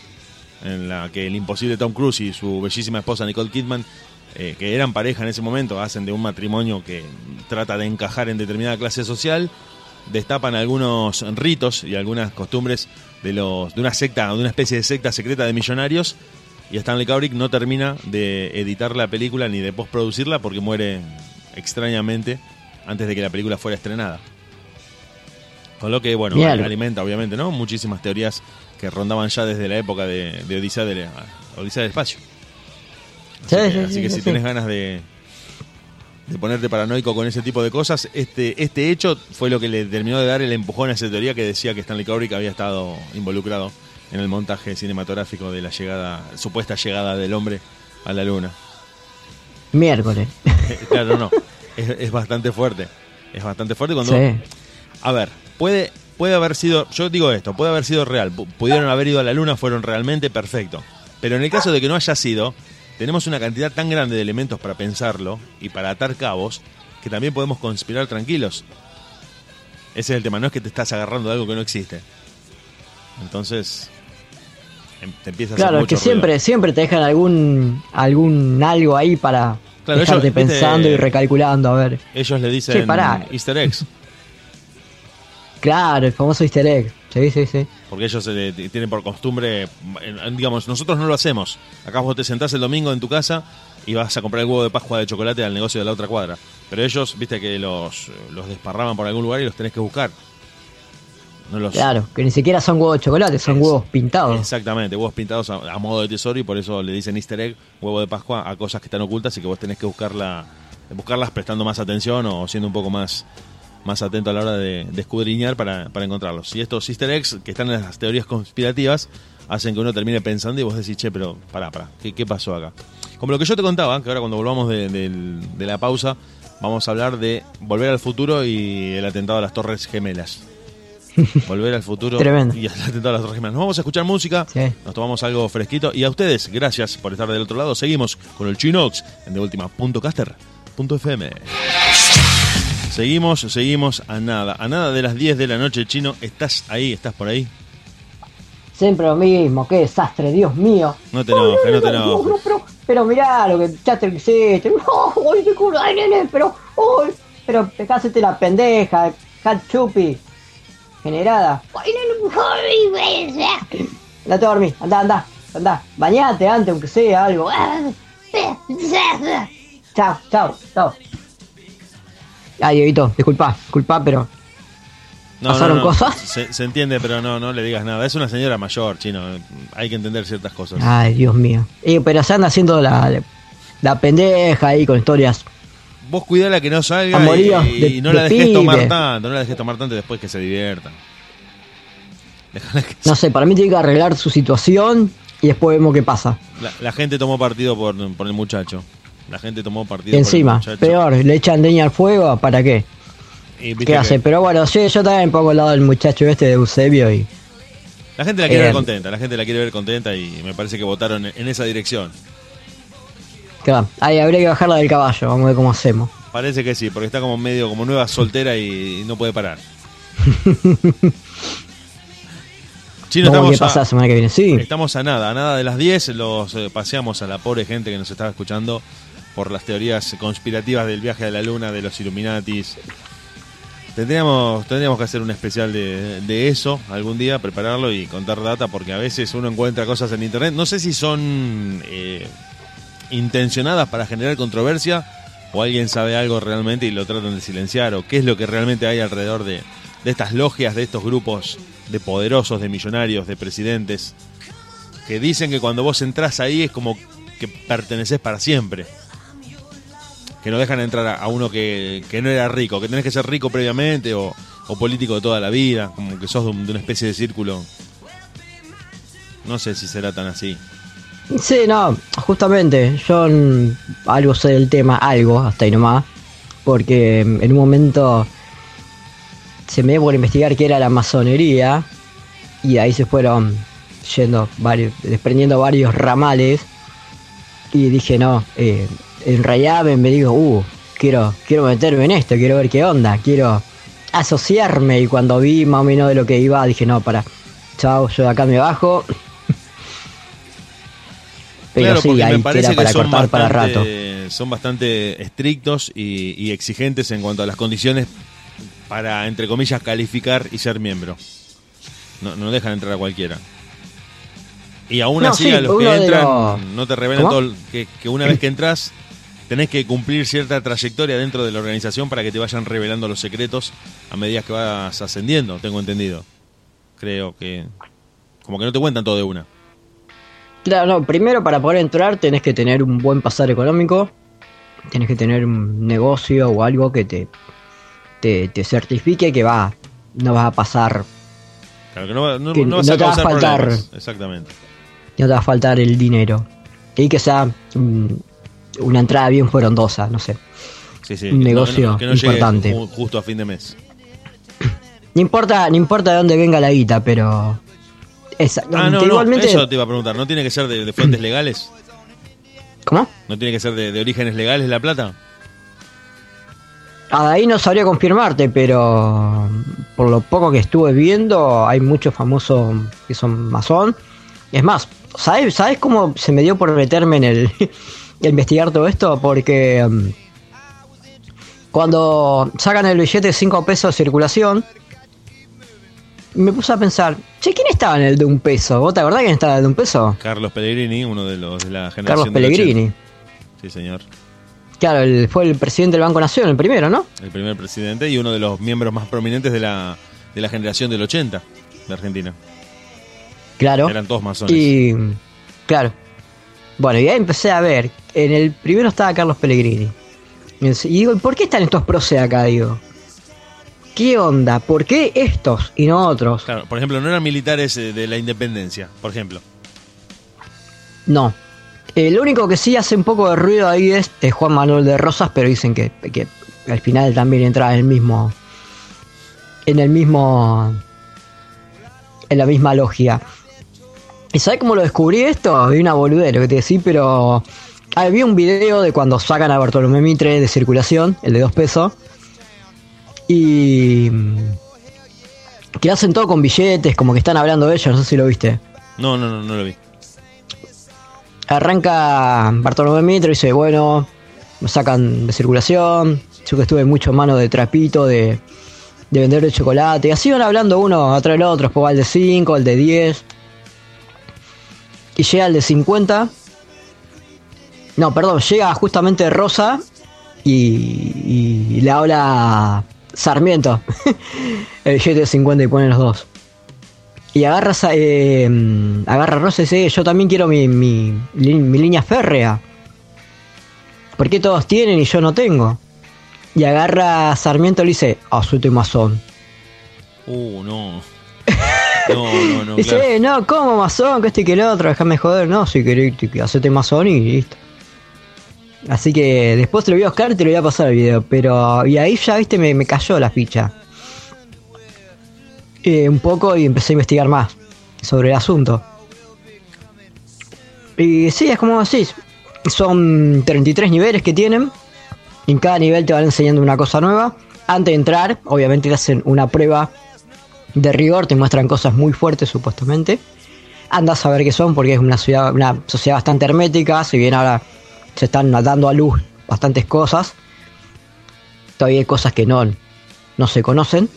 [SPEAKER 2] en la que el imposible Tom Cruise y su bellísima esposa Nicole Kidman, eh, que eran pareja en ese momento, hacen de un matrimonio que trata de encajar en determinada clase social, destapan algunos ritos y algunas costumbres de los de una secta, de una especie de secta secreta de millonarios y Stanley Kubrick no termina de editar la película ni de postproducirla porque muere extrañamente antes de que la película fuera estrenada. Con lo que, bueno, alimenta obviamente, ¿no? Muchísimas teorías que rondaban ya desde la época de, de Odisea, del, Odisea del Espacio. Así
[SPEAKER 3] Sí,
[SPEAKER 2] que,
[SPEAKER 3] sí,
[SPEAKER 2] así
[SPEAKER 3] sí,
[SPEAKER 2] que si tienes ganas de, de ponerte paranoico con ese tipo de cosas, este, este hecho fue lo que le terminó de dar el empujón a esa teoría que decía que Stanley Kubrick había estado involucrado en el montaje cinematográfico de la llegada, supuesta llegada del hombre a la luna.
[SPEAKER 3] Miércoles.
[SPEAKER 2] Eh, claro, no, es, es bastante fuerte. Es bastante fuerte cuando...
[SPEAKER 3] Sí.
[SPEAKER 2] A ver, puede, puede haber sido, yo digo esto, puede haber sido real, pu- pudieron haber ido a la luna, fueron realmente perfecto. Pero en el caso de que no haya sido, tenemos una cantidad tan grande de elementos para pensarlo y para atar cabos que también podemos conspirar tranquilos. Ese es el tema, no es que te estás agarrando de algo que no existe. Entonces, te empieza a hacer
[SPEAKER 3] Claro, es que
[SPEAKER 2] ruido.
[SPEAKER 3] siempre, siempre te dejan algún, algún algo ahí para
[SPEAKER 2] Claro,
[SPEAKER 3] dejarte
[SPEAKER 2] ellos, viste,
[SPEAKER 3] pensando y recalculando, a ver.
[SPEAKER 2] Ellos le dicen
[SPEAKER 3] pará.
[SPEAKER 2] easter eggs,
[SPEAKER 3] Claro, el famoso easter egg. Sí, sí, sí.
[SPEAKER 2] porque ellos eh, tienen por costumbre, digamos, nosotros no lo hacemos. Acá vos te sentás el domingo en tu casa y vas a comprar el huevo de Pascua de chocolate al negocio de la otra cuadra. Pero ellos, viste que los, los desparraman por algún lugar y los tenés que buscar. No los,
[SPEAKER 3] Claro, que ni siquiera son huevos de chocolate, son
[SPEAKER 2] Es-
[SPEAKER 3] huevos pintados.
[SPEAKER 2] Exactamente, huevos pintados a, a modo de tesoro y por eso le dicen easter egg, huevo de Pascua, a cosas que están ocultas y que vos tenés que buscarla, buscarlas prestando más atención o siendo un poco más, más atento a la hora de, de escudriñar para, para encontrarlos. Y estos easter eggs, que están en las teorías conspirativas, hacen que uno termine pensando y vos decís, che, pero pará, pará, ¿qué, qué pasó acá? Como lo que yo te contaba, que ahora cuando volvamos de, de la pausa, vamos a hablar de Volver al Futuro y el atentado a las Torres Gemelas. Volver al futuro
[SPEAKER 3] Tremendo.
[SPEAKER 2] y atentado a las Gemelas. Nos vamos a escuchar música,
[SPEAKER 3] Sí.
[SPEAKER 2] nos tomamos algo fresquito y a ustedes, gracias por estar del otro lado. Seguimos con el Chinox en deultima.caster.fm. Seguimos, seguimos a nada, a nada de las 10 de la noche, Chino. ¿Estás ahí? ¿Estás por ahí?
[SPEAKER 3] Siempre lo mismo, qué desastre, Dios mío.
[SPEAKER 2] No te enojes, no te
[SPEAKER 3] No,
[SPEAKER 2] enojes.
[SPEAKER 3] no, pero, pero mirá lo que ya te hiciste. No, ay, te nene, pero, ay, pero dejásete la pendeja, chupi, generada. Andate a dormir, anda, anda, anda. Bañate antes, aunque sea algo. Chao, chao, chao. Ay, Dieguito, disculpa, disculpa, pero
[SPEAKER 2] No,
[SPEAKER 3] ¿Pasaron
[SPEAKER 2] no, no.
[SPEAKER 3] cosas?
[SPEAKER 2] Se, se entiende, pero no, no le digas nada. Es una señora mayor, Chino. Hay que entender ciertas cosas.
[SPEAKER 3] Ay, Dios mío. Eh, pero se anda haciendo la, la pendeja ahí con historias
[SPEAKER 2] vos cuidala que no salga
[SPEAKER 3] Amoríos
[SPEAKER 2] y,
[SPEAKER 3] de-
[SPEAKER 2] y no
[SPEAKER 3] de
[SPEAKER 2] la dejes tomar tanto, no la dejes tomar tanto después que se que
[SPEAKER 3] No sé, para mí tiene que arreglar su situación y después vemos qué pasa.
[SPEAKER 2] la, la gente tomó partido por, por el muchacho. La gente tomó partido
[SPEAKER 3] encima,
[SPEAKER 2] por el muchacho.
[SPEAKER 3] peor, le echan leña al fuego, ¿para qué?
[SPEAKER 2] Y
[SPEAKER 3] ¿Qué
[SPEAKER 2] que
[SPEAKER 3] hace? Pero bueno, sí, yo también pongo al lado del muchacho este de Eusebio y
[SPEAKER 2] La gente la quiere
[SPEAKER 3] Eh,
[SPEAKER 2] ver contenta, la gente la quiere ver contenta y me parece que votaron en esa dirección.
[SPEAKER 3] Claro, ahí habría que bajarla del caballo, vamos a ver cómo hacemos.
[SPEAKER 2] Parece que sí, porque está como medio como nueva soltera y, no puede parar. Chino,
[SPEAKER 3] qué
[SPEAKER 2] estamos
[SPEAKER 3] pasa
[SPEAKER 2] a,
[SPEAKER 3] semana que viene. Sí,
[SPEAKER 2] estamos a nada, a nada de las 10. Los eh, paseamos a la pobre gente que nos estaba escuchando por las teorías conspirativas del viaje a la luna, de los Illuminatis. Tendríamos, tendríamos que hacer un especial de, de eso algún día, prepararlo y contar data, porque a veces uno encuentra cosas en internet. No sé si son eh, intencionadas para generar controversia o alguien sabe algo realmente y lo tratan de silenciar, o qué es lo que realmente hay alrededor de, de estas logias, de estos grupos de poderosos, de millonarios, de presidentes, que dicen que cuando vos entras ahí es como que perteneces para siempre. Que no dejan entrar a, uno que, que no era rico, que tenés que ser rico previamente o, o político de toda la vida, como que sos de una especie de círculo. No sé si será tan así.
[SPEAKER 3] Sí, no, justamente, yo algo sé del tema, algo, hasta ahí nomás, porque mm, en un momento se me dio por investigar qué era la masonería y ahí se fueron yendo varios, desprendiendo varios ramales y dije no, eh, en realidad me, digo, uh, quiero, quiero meterme en esto, quiero ver qué onda, quiero asociarme y cuando vi más o menos de lo que iba dije no, para, chao, yo acá me bajo. Pero
[SPEAKER 2] claro,
[SPEAKER 3] sí,
[SPEAKER 2] porque me parece que
[SPEAKER 3] para
[SPEAKER 2] son
[SPEAKER 3] cortar para rato.
[SPEAKER 2] bastante, son bastante estrictos y, y exigentes en cuanto a las condiciones para, entre comillas, calificar y ser miembro. No, no dejan entrar a cualquiera. Y aún
[SPEAKER 3] No,
[SPEAKER 2] así,
[SPEAKER 3] sí,
[SPEAKER 2] a los que entran, no te revelan
[SPEAKER 3] ¿Cómo?
[SPEAKER 2] todo. Que, que una vez que entras, tenés que cumplir cierta trayectoria dentro de la organización para que te vayan revelando los secretos a medida que vas ascendiendo, tengo entendido. Creo que. Como que no te cuentan todo de una.
[SPEAKER 3] Claro, no, primero para poder entrar tenés que tener un buen pasar económico, tenés que tener un negocio o algo que te, te, te certifique que va, no vas a pasar,
[SPEAKER 2] Claro que no, no,
[SPEAKER 3] Que
[SPEAKER 2] no vas
[SPEAKER 3] no
[SPEAKER 2] a
[SPEAKER 3] te va a faltar.
[SPEAKER 2] problemas. Exactamente.
[SPEAKER 3] no te va a faltar el dinero. Y que sea una entrada bien frondosa, no sé.
[SPEAKER 2] Sí, sí.
[SPEAKER 3] Un
[SPEAKER 2] que
[SPEAKER 3] negocio
[SPEAKER 2] que
[SPEAKER 3] importante.
[SPEAKER 2] ju- justo a fin de mes.
[SPEAKER 3] No importa, no importa de dónde venga la guita, pero...
[SPEAKER 2] Ah, no, no,
[SPEAKER 3] igualmente...
[SPEAKER 2] eso te iba a preguntar. ¿No tiene que ser de, de fuentes legales?
[SPEAKER 3] ¿Cómo?
[SPEAKER 2] ¿No tiene que ser de, de orígenes legales la plata?
[SPEAKER 3] Ah, de ahí no sabría confirmarte, pero por lo poco que estuve viendo, hay muchos famosos que son masón. Es más, ¿sabes, ¿sabes cómo se me dio por meterme en el investigar todo esto? Porque mm, cuando sacan el billete de 5 pesos de circulación, me puse a pensar, che, ¿quién estaba en el de un peso? ¿Vos te acordás quién estaba en el de un peso?
[SPEAKER 2] Carlos Pellegrini, uno de los de la generación
[SPEAKER 3] Carlos Pellegrini.
[SPEAKER 2] 80. Sí, señor.
[SPEAKER 3] Claro, el- fue el presidente del Banco Nación, el primero, ¿no?
[SPEAKER 2] El primer presidente y uno de los miembros más prominentes de la, de la generación del 80 de Argentina.
[SPEAKER 3] Claro.
[SPEAKER 2] Eran todos masones.
[SPEAKER 3] Y claro. Bueno, y ahí empecé a ver. En el primero estaba Carlos Pellegrini. Y digo, ¿y ¿por qué están estos proces acá? Digo, ¿qué onda? ¿Por qué estos y no otros?
[SPEAKER 2] Claro, por ejemplo, no eran militares eh, de la independencia, por ejemplo.
[SPEAKER 3] No. El único que sí hace un poco de ruido ahí es, es Juan Manuel de Rosas, pero dicen que, que al final también entra en el mismo. En el mismo. En la misma logia. ¿Y sabes cómo lo descubrí esto? Vi una boludez, lo que te decía, pero. Ah, vi un video de cuando sacan a Bartolomé Mitre de circulación, el de dos pesos. Y. Que hacen todo con billetes, como que están hablando de ellos, no sé si lo viste.
[SPEAKER 2] No, no, no, no lo vi.
[SPEAKER 3] Arranca Bartolomé Mitre y dice, bueno, me sacan de circulación, yo que estuve mucho en mano de trapito, de, de vender de chocolate, y así van hablando uno atrás del otro, después va el de 5, el de 10, y llega el de 50, no, perdón, llega justamente Rosa y, y le habla Sarmiento, el billete de 50 y pone los dos. Y agarra, eh, agarra a Rosa y dice, yo también quiero mi, mi, mi línea férrea. ¿Por qué todos tienen y yo no tengo? Y agarra a Sarmiento y le dice, ah, soy masón.
[SPEAKER 2] Uh, no. No, no, no.
[SPEAKER 3] dice,
[SPEAKER 2] claro.
[SPEAKER 3] eh, no, ¿cómo masón? Que este y que el otro, déjame joder. No, si querés, te- hacete masón y listo. Así que después te lo voy a buscar y te lo voy a pasar el video. Pero, y ahí ya, viste, me, me cayó la ficha. Eh, un poco y empecé a investigar más sobre el asunto. Y sí, es como decís. Son 33 niveles que tienen. Y en cada nivel te van enseñando una cosa nueva. Antes de entrar, obviamente te hacen una prueba de rigor, te muestran cosas muy fuertes supuestamente. Anda a saber qué son porque es una ciudad, una sociedad bastante hermética, si bien ahora se están dando a luz bastantes cosas. Todavía hay cosas que no, no se conocen.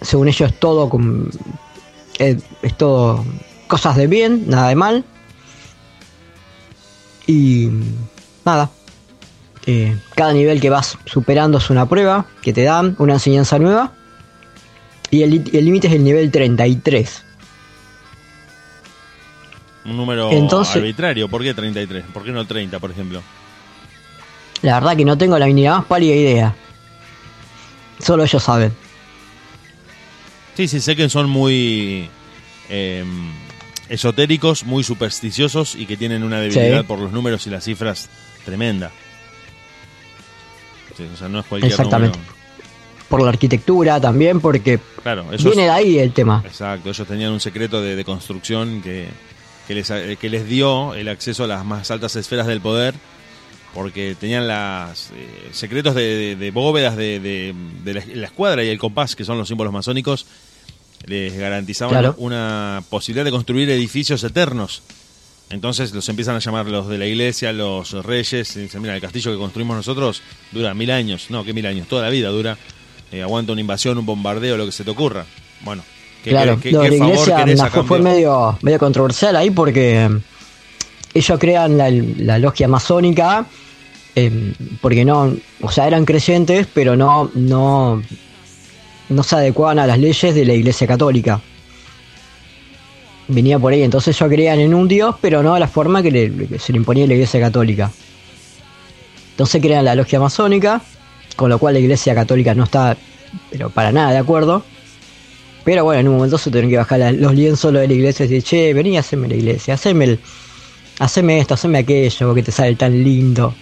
[SPEAKER 3] Según ellos es todo con- es, todo cosas de bien, nada de mal. Y nada. eh, cada nivel que vas superando es una prueba que te dan, una enseñanza nueva. Y el límite es el nivel 33.
[SPEAKER 2] Un número
[SPEAKER 3] Entonces-
[SPEAKER 2] arbitrario. ¿Por qué 33? ¿Por qué no 30, por ejemplo?
[SPEAKER 3] La verdad que no tengo la ni la más pálida idea. Solo ellos saben.
[SPEAKER 2] Sí, sí, sé que son muy eh, esotéricos, muy supersticiosos y que tienen una debilidad
[SPEAKER 3] Sí.
[SPEAKER 2] por los números y las cifras tremenda. Sí, o sea, no es cualquier
[SPEAKER 3] Exactamente.
[SPEAKER 2] número.
[SPEAKER 3] Por la arquitectura también, porque
[SPEAKER 2] Claro,
[SPEAKER 3] viene de ahí el tema.
[SPEAKER 2] exacto, ellos tenían un secreto de, de construcción que, que les, eh, que les dio el acceso a las más altas esferas del poder porque tenían las eh, secretos de, de- de bóvedas de, de- de la, la escuadra y el compás, que son los símbolos masónicos, les garantizaban
[SPEAKER 3] Claro.
[SPEAKER 2] una posibilidad de construir edificios eternos. Entonces los empiezan a llamar los de la iglesia, los reyes, y dicen, mira, el castillo que construimos nosotros dura mil años, no, que mil años, toda la vida dura, Eh, aguanta una invasión, un bombardeo, lo que se te ocurra. Bueno, ¿qué,
[SPEAKER 3] claro,
[SPEAKER 2] qué-
[SPEAKER 3] de la
[SPEAKER 2] favor
[SPEAKER 3] iglesia
[SPEAKER 2] a
[SPEAKER 3] fue, medio, medio controversial ahí porque mm, ellos crean la, la logia masónica eh, porque no, o sea, eran creyentes, pero no, no, no se adecuaban a las leyes de la iglesia católica. Venía por ahí, entonces ellos creían en un dios, pero no de la forma que, le- que se le imponía la iglesia católica. Entonces crean la logia masónica, con lo cual la iglesia católica no está, pero para nada de acuerdo. Pero bueno, en un momento se tuvieron que bajar la- los lienzos de la iglesia y decir, che, vení a hacerme la iglesia, haceme, el, haceme esto, haceme aquello, que te sale tan lindo.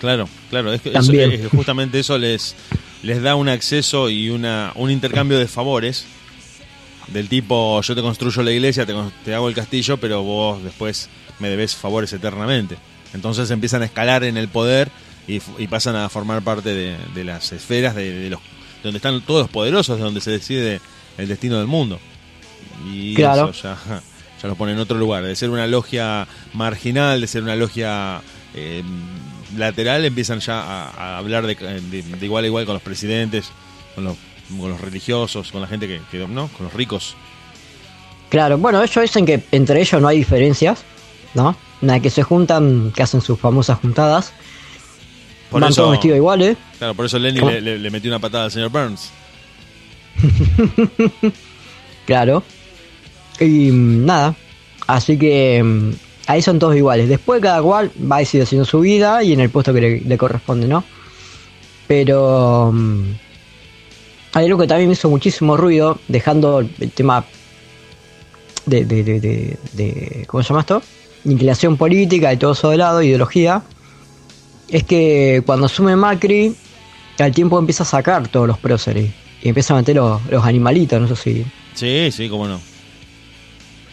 [SPEAKER 2] Claro, claro, es que eso-
[SPEAKER 3] También.
[SPEAKER 2] es- justamente eso les, les da un acceso y una, un intercambio de favores del tipo yo te construyo la iglesia, te, te hago el castillo, pero vos después me debes favores eternamente. Entonces empiezan a escalar en el poder y, pasan a formar parte de, de las esferas de, de los donde están todos los poderosos, de donde se decide el destino del mundo. Y
[SPEAKER 3] Claro.
[SPEAKER 2] eso ya, ya los pone en otro lugar. De ser una logia marginal, de ser una logia eh, lateral, empiezan ya a, a hablar de, de- de igual a igual con los presidentes, con los, con los religiosos, con la gente que, que- ¿no? Con los ricos.
[SPEAKER 3] Claro, bueno, ellos dicen que entre ellos no hay diferencias, ¿no? Nada, que se juntan, que hacen sus famosas juntadas.
[SPEAKER 2] Por
[SPEAKER 3] Van
[SPEAKER 2] eso,
[SPEAKER 3] todos vestidos iguales.
[SPEAKER 2] claro, por eso Lenny
[SPEAKER 3] ¿Cómo?
[SPEAKER 2] le, le- le metió una patada al señor Burns.
[SPEAKER 3] Claro. Y mm, nada. Así que mm, ahí son todos iguales. Después cada cual va a ir haciendo su vida y en el puesto que le, corresponde, ¿no? Pero mm, hay algo que también me hizo muchísimo ruido, dejando el tema de- ¿cómo se llama esto? Inclinación política y todo eso de lado, ideología. Es que cuando asume Macri, al tiempo empieza a sacar todos los próceres. Y empieza a meter los, los animalitos, no sé si
[SPEAKER 2] Sí, sí, cómo no.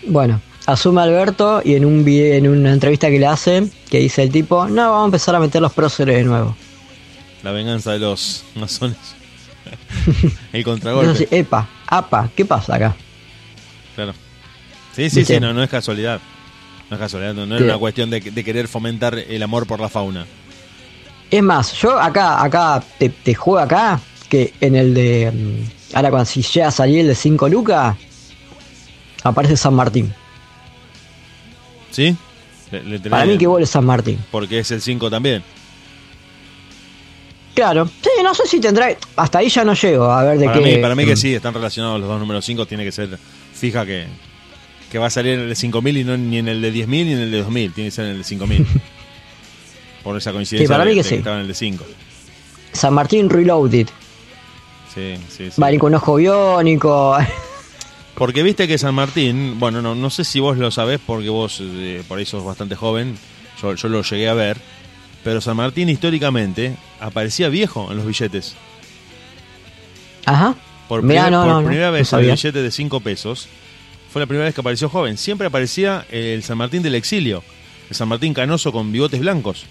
[SPEAKER 3] bueno, asume Alberto y en un video, en una entrevista que le hacen, que dice el tipo, no, vamos a empezar a meter los próceres de nuevo.
[SPEAKER 2] La venganza de los masones. el
[SPEAKER 3] Entonces,
[SPEAKER 2] contragolpe.
[SPEAKER 3] epa, apa, ¿qué pasa acá?
[SPEAKER 2] Claro. Sí, sí,
[SPEAKER 3] ¿Viste?
[SPEAKER 2] sí, no, no es casualidad. No es casualidad, no, no es una cuestión de, de querer fomentar el amor por la fauna.
[SPEAKER 3] Es más, yo acá, acá, te, te juego acá, que en el de, mm, ahora cuando si llega a salir el de 5 lucas, aparece San Martín.
[SPEAKER 2] ¿Sí? Le- le
[SPEAKER 3] Para mí que vuelve San Martín.
[SPEAKER 2] Porque es el 5 también.
[SPEAKER 3] Claro, sí, no sé si tendrá, hasta ahí ya no llego a ver de
[SPEAKER 2] Para
[SPEAKER 3] qué.
[SPEAKER 2] mí, para mí que sí, están relacionados los dos números 5. Tiene que ser fija que, que va a salir en el de 5000 y no ni en el de 10000 ni en el de 2000. Tiene que ser en el de 5000. Por esa coincidencia
[SPEAKER 3] Sí, para mí que
[SPEAKER 2] de
[SPEAKER 3] sí.
[SPEAKER 2] estaba en el de 5.
[SPEAKER 3] San Martín Reloaded.
[SPEAKER 2] Sí, sí, sí.
[SPEAKER 3] Va a venir con ojo biónico.
[SPEAKER 2] Porque viste que San Martín, bueno, no, no sé si vos lo sabés porque vos eh, por ahí sos bastante joven, yo, yo lo llegué a ver, pero San Martín históricamente aparecía viejo en los billetes.
[SPEAKER 3] Ajá.
[SPEAKER 2] Por,
[SPEAKER 3] Mirá,
[SPEAKER 2] primer-
[SPEAKER 3] no,
[SPEAKER 2] por
[SPEAKER 3] no,
[SPEAKER 2] primera
[SPEAKER 3] no
[SPEAKER 2] vez en el billete de 5 pesos, fue la primera vez que apareció joven. Siempre aparecía el San Martín del exilio, el San Martín canoso con bigotes blancos.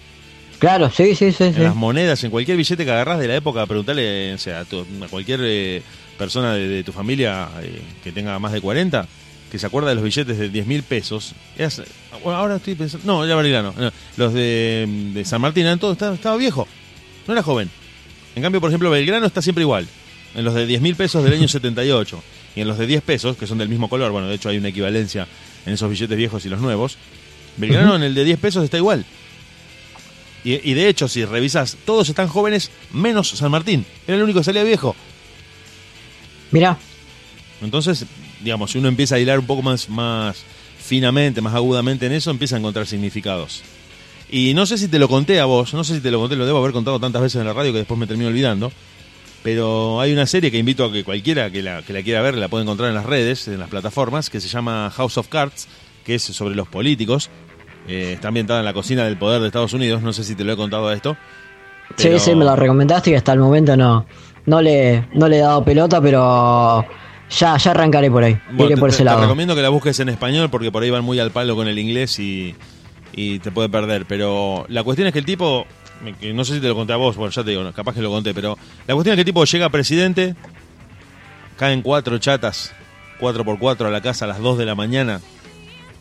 [SPEAKER 3] Claro, sí, sí, sí. sí.
[SPEAKER 2] En las monedas, en cualquier billete que agarrás de la época, preguntarle o sea, a, tu- a cualquier eh, persona de, de tu familia eh, que tenga más de 40, que se acuerda de los billetes de 10 mil pesos. Bueno, ahora estoy pensando. No, ya Belgrano. no, los de, de San Martín eran todos, estaba, estaba viejo. No era joven. En cambio, por ejemplo, Belgrano está siempre igual. En los de 10 mil pesos del año 78 y en los de 10 pesos, que son del mismo color, bueno, de hecho hay una equivalencia en esos billetes viejos y los nuevos. Belgrano en el de 10 pesos está igual. Y, y de hecho, si revisas, todos están jóvenes menos San Martín. Era el único que salía viejo.
[SPEAKER 3] Mirá,
[SPEAKER 2] Entonces, digamos, si uno empieza a hilar un poco más, más finamente, más agudamente en eso, empieza a encontrar significados. Y no sé si te lo conté a vos, no sé si te lo conté, lo debo haber contado tantas veces en la radio que después me termino olvidando. Pero hay una serie que invito a que cualquiera que la, que la quiera ver la pueda encontrar en las redes, en las plataformas, que se llama House of Cards, que es sobre los políticos. Eh, está ambientada en la cocina del poder de Estados Unidos, no sé si te lo he contado esto. pero-
[SPEAKER 3] sí, sí, me lo recomendaste y hasta el momento no, no, le, no le he dado pelota, pero ya, ya arrancaré por ahí.
[SPEAKER 2] Bueno,
[SPEAKER 3] Iré
[SPEAKER 2] te,
[SPEAKER 3] por
[SPEAKER 2] te-
[SPEAKER 3] ese
[SPEAKER 2] te
[SPEAKER 3] lado.
[SPEAKER 2] recomiendo que la busques en español porque por ahí van muy al palo con el inglés y, y te puede perder. Pero la cuestión es que el tipo, no sé si te lo conté a vos, bueno, ya te digo, capaz que lo conté, pero la cuestión es que el tipo llega presidente, caen cuatro chatas, cuatro por cuatro a la casa a las 2 de la mañana.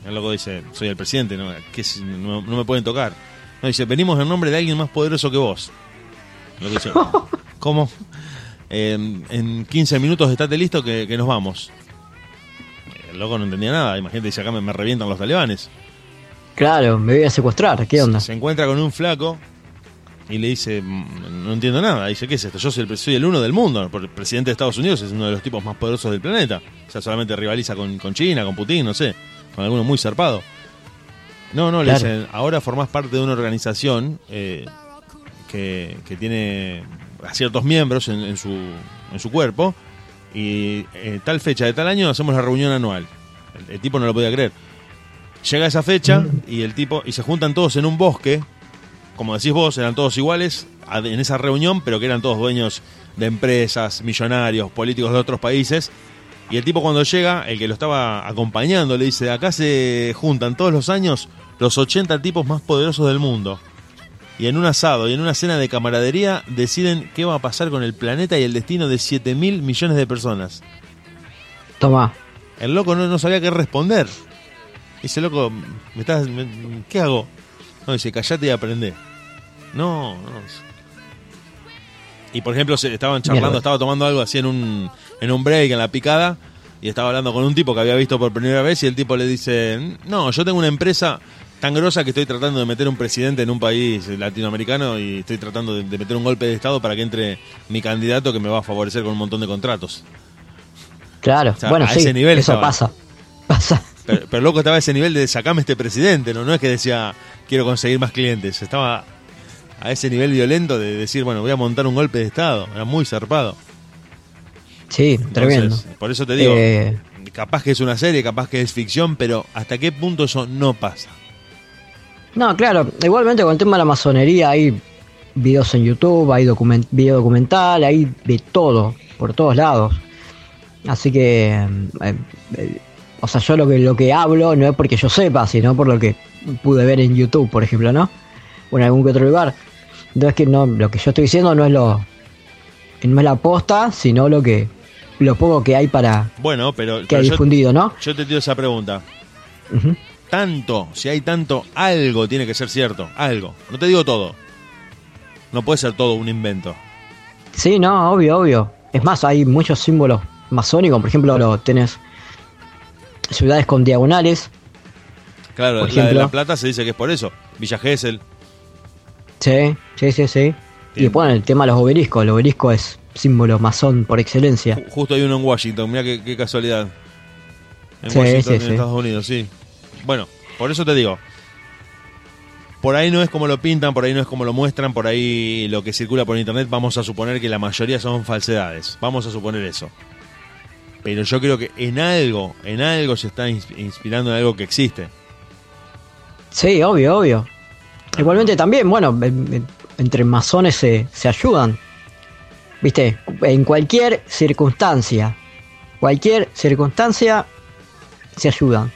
[SPEAKER 2] El loco dice, soy el presidente, no, ¿Qué es? no, no me pueden tocar. No, dice, venimos en nombre de alguien más poderoso que vos. Loco dice, ¿cómo? En, en 15 minutos estate listo que, que nos vamos. El loco no entendía nada. Imagínate, dice acá me, me revientan los talibanes.
[SPEAKER 3] Claro, me voy a secuestrar, ¿qué onda?
[SPEAKER 2] Se encuentra con un flaco y le dice, "Mm, no entiendo nada. Dice, ¿qué es esto? Yo soy el, pre- soy el uno del mundo. porque El presidente de Estados Unidos es uno de los tipos más poderosos del planeta. O sea, solamente rivaliza con, con China, con Putin, no sé. Con alguno muy zarpado. No, no, le dicen, ahora formás parte de una organización eh, que, que tiene a ciertos miembros en, en su, en su cuerpo y eh, tal fecha de tal año hacemos la reunión anual. El, el tipo no lo podía creer. Llega esa fecha y el tipo y se juntan todos en un bosque, como decís vos, eran todos iguales en esa reunión, pero que eran todos dueños de empresas, millonarios, políticos de otros países. Y el tipo cuando llega, el que lo estaba acompañando, le dice, acá se juntan todos los años los 80 tipos más poderosos del mundo. Y en un asado y en una cena de camaradería deciden qué va a pasar con el planeta y el destino de 7 mil millones de personas.
[SPEAKER 3] Toma.
[SPEAKER 2] El loco no, no sabía qué responder. Dice, loco, ¿me estás, me- ¿qué hago? No, dice, callate y aprende. No, no. Y por ejemplo, se estaban charlando,
[SPEAKER 3] Mierda.
[SPEAKER 2] estaba tomando algo así en un, en un break, en la picada, y estaba hablando con un tipo que había visto por primera vez, y el tipo le dice, no, yo tengo una empresa tan grosa que estoy tratando de meter un presidente en un país latinoamericano y estoy tratando de, de meter un golpe de Estado para que entre mi candidato que me va a favorecer con un montón de contratos.
[SPEAKER 3] Claro,
[SPEAKER 2] O sea,
[SPEAKER 3] bueno,
[SPEAKER 2] a
[SPEAKER 3] sí,
[SPEAKER 2] ese nivel
[SPEAKER 3] eso
[SPEAKER 2] estaba.
[SPEAKER 3] pasa. Pasa.
[SPEAKER 2] Pero, pero loco estaba a ese nivel de sacame este presidente, ¿no? No es que decía quiero conseguir más clientes. Estaba a ese nivel violento de decir, bueno, voy a montar un golpe de Estado. Era muy zarpado.
[SPEAKER 3] Sí,
[SPEAKER 2] Entonces,
[SPEAKER 3] tremendo.
[SPEAKER 2] Por eso te digo,
[SPEAKER 3] Eh,
[SPEAKER 2] capaz que es una serie, capaz que es ficción, pero ¿hasta qué punto eso no pasa?
[SPEAKER 3] No, claro, igualmente con el tema de la masonería hay videos en YouTube, hay document video documental, hay de todo, por todos lados. Así que, eh, eh, o sea, yo lo que, lo que hablo no es porque yo sepa, sino por lo que pude ver en YouTube, por ejemplo, ¿no? O en algún que otro lugar. Entonces que no, lo que yo estoy diciendo no es lo, no es la posta, sino lo que, lo poco que hay para,
[SPEAKER 2] Bueno, pero,
[SPEAKER 3] que
[SPEAKER 2] pero
[SPEAKER 3] hay
[SPEAKER 2] yo,
[SPEAKER 3] difundido, ¿no?
[SPEAKER 2] yo te tiro esa pregunta. Tanto, si hay tanto, algo tiene que ser cierto. Algo. No te digo todo. No puede ser todo un invento.
[SPEAKER 3] Sí, no, obvio, obvio. Es más, hay muchos símbolos masónicos, por ejemplo, lo tenés ciudades con diagonales.
[SPEAKER 2] Claro,
[SPEAKER 3] Por
[SPEAKER 2] la de
[SPEAKER 3] ejemplo.
[SPEAKER 2] La Plata se dice que es por eso. Villa Gesell.
[SPEAKER 3] Sí, sí, sí, sí. Y después el tema de los obeliscos. El obelisco es símbolo masón por excelencia.
[SPEAKER 2] Ju- Justo hay uno en Washington, mira qué, qué casualidad. En
[SPEAKER 3] Sí,
[SPEAKER 2] Washington,
[SPEAKER 3] sí,
[SPEAKER 2] en
[SPEAKER 3] sí.
[SPEAKER 2] Estados Unidos, sí. Bueno, por eso te digo. por ahí no es como lo pintan, por ahí no es como lo muestran, por ahí lo que circula por internet, vamos a suponer que la mayoría son falsedades. Vamos a suponer eso. Pero yo creo que en algo, en algo se está ins- inspirando en algo que existe.
[SPEAKER 3] Sí, obvio, obvio. Igualmente también, bueno, en- en- entre masones se, se ayudan. Viste, en cualquier circunstancia, cualquier circunstancia se ayudan.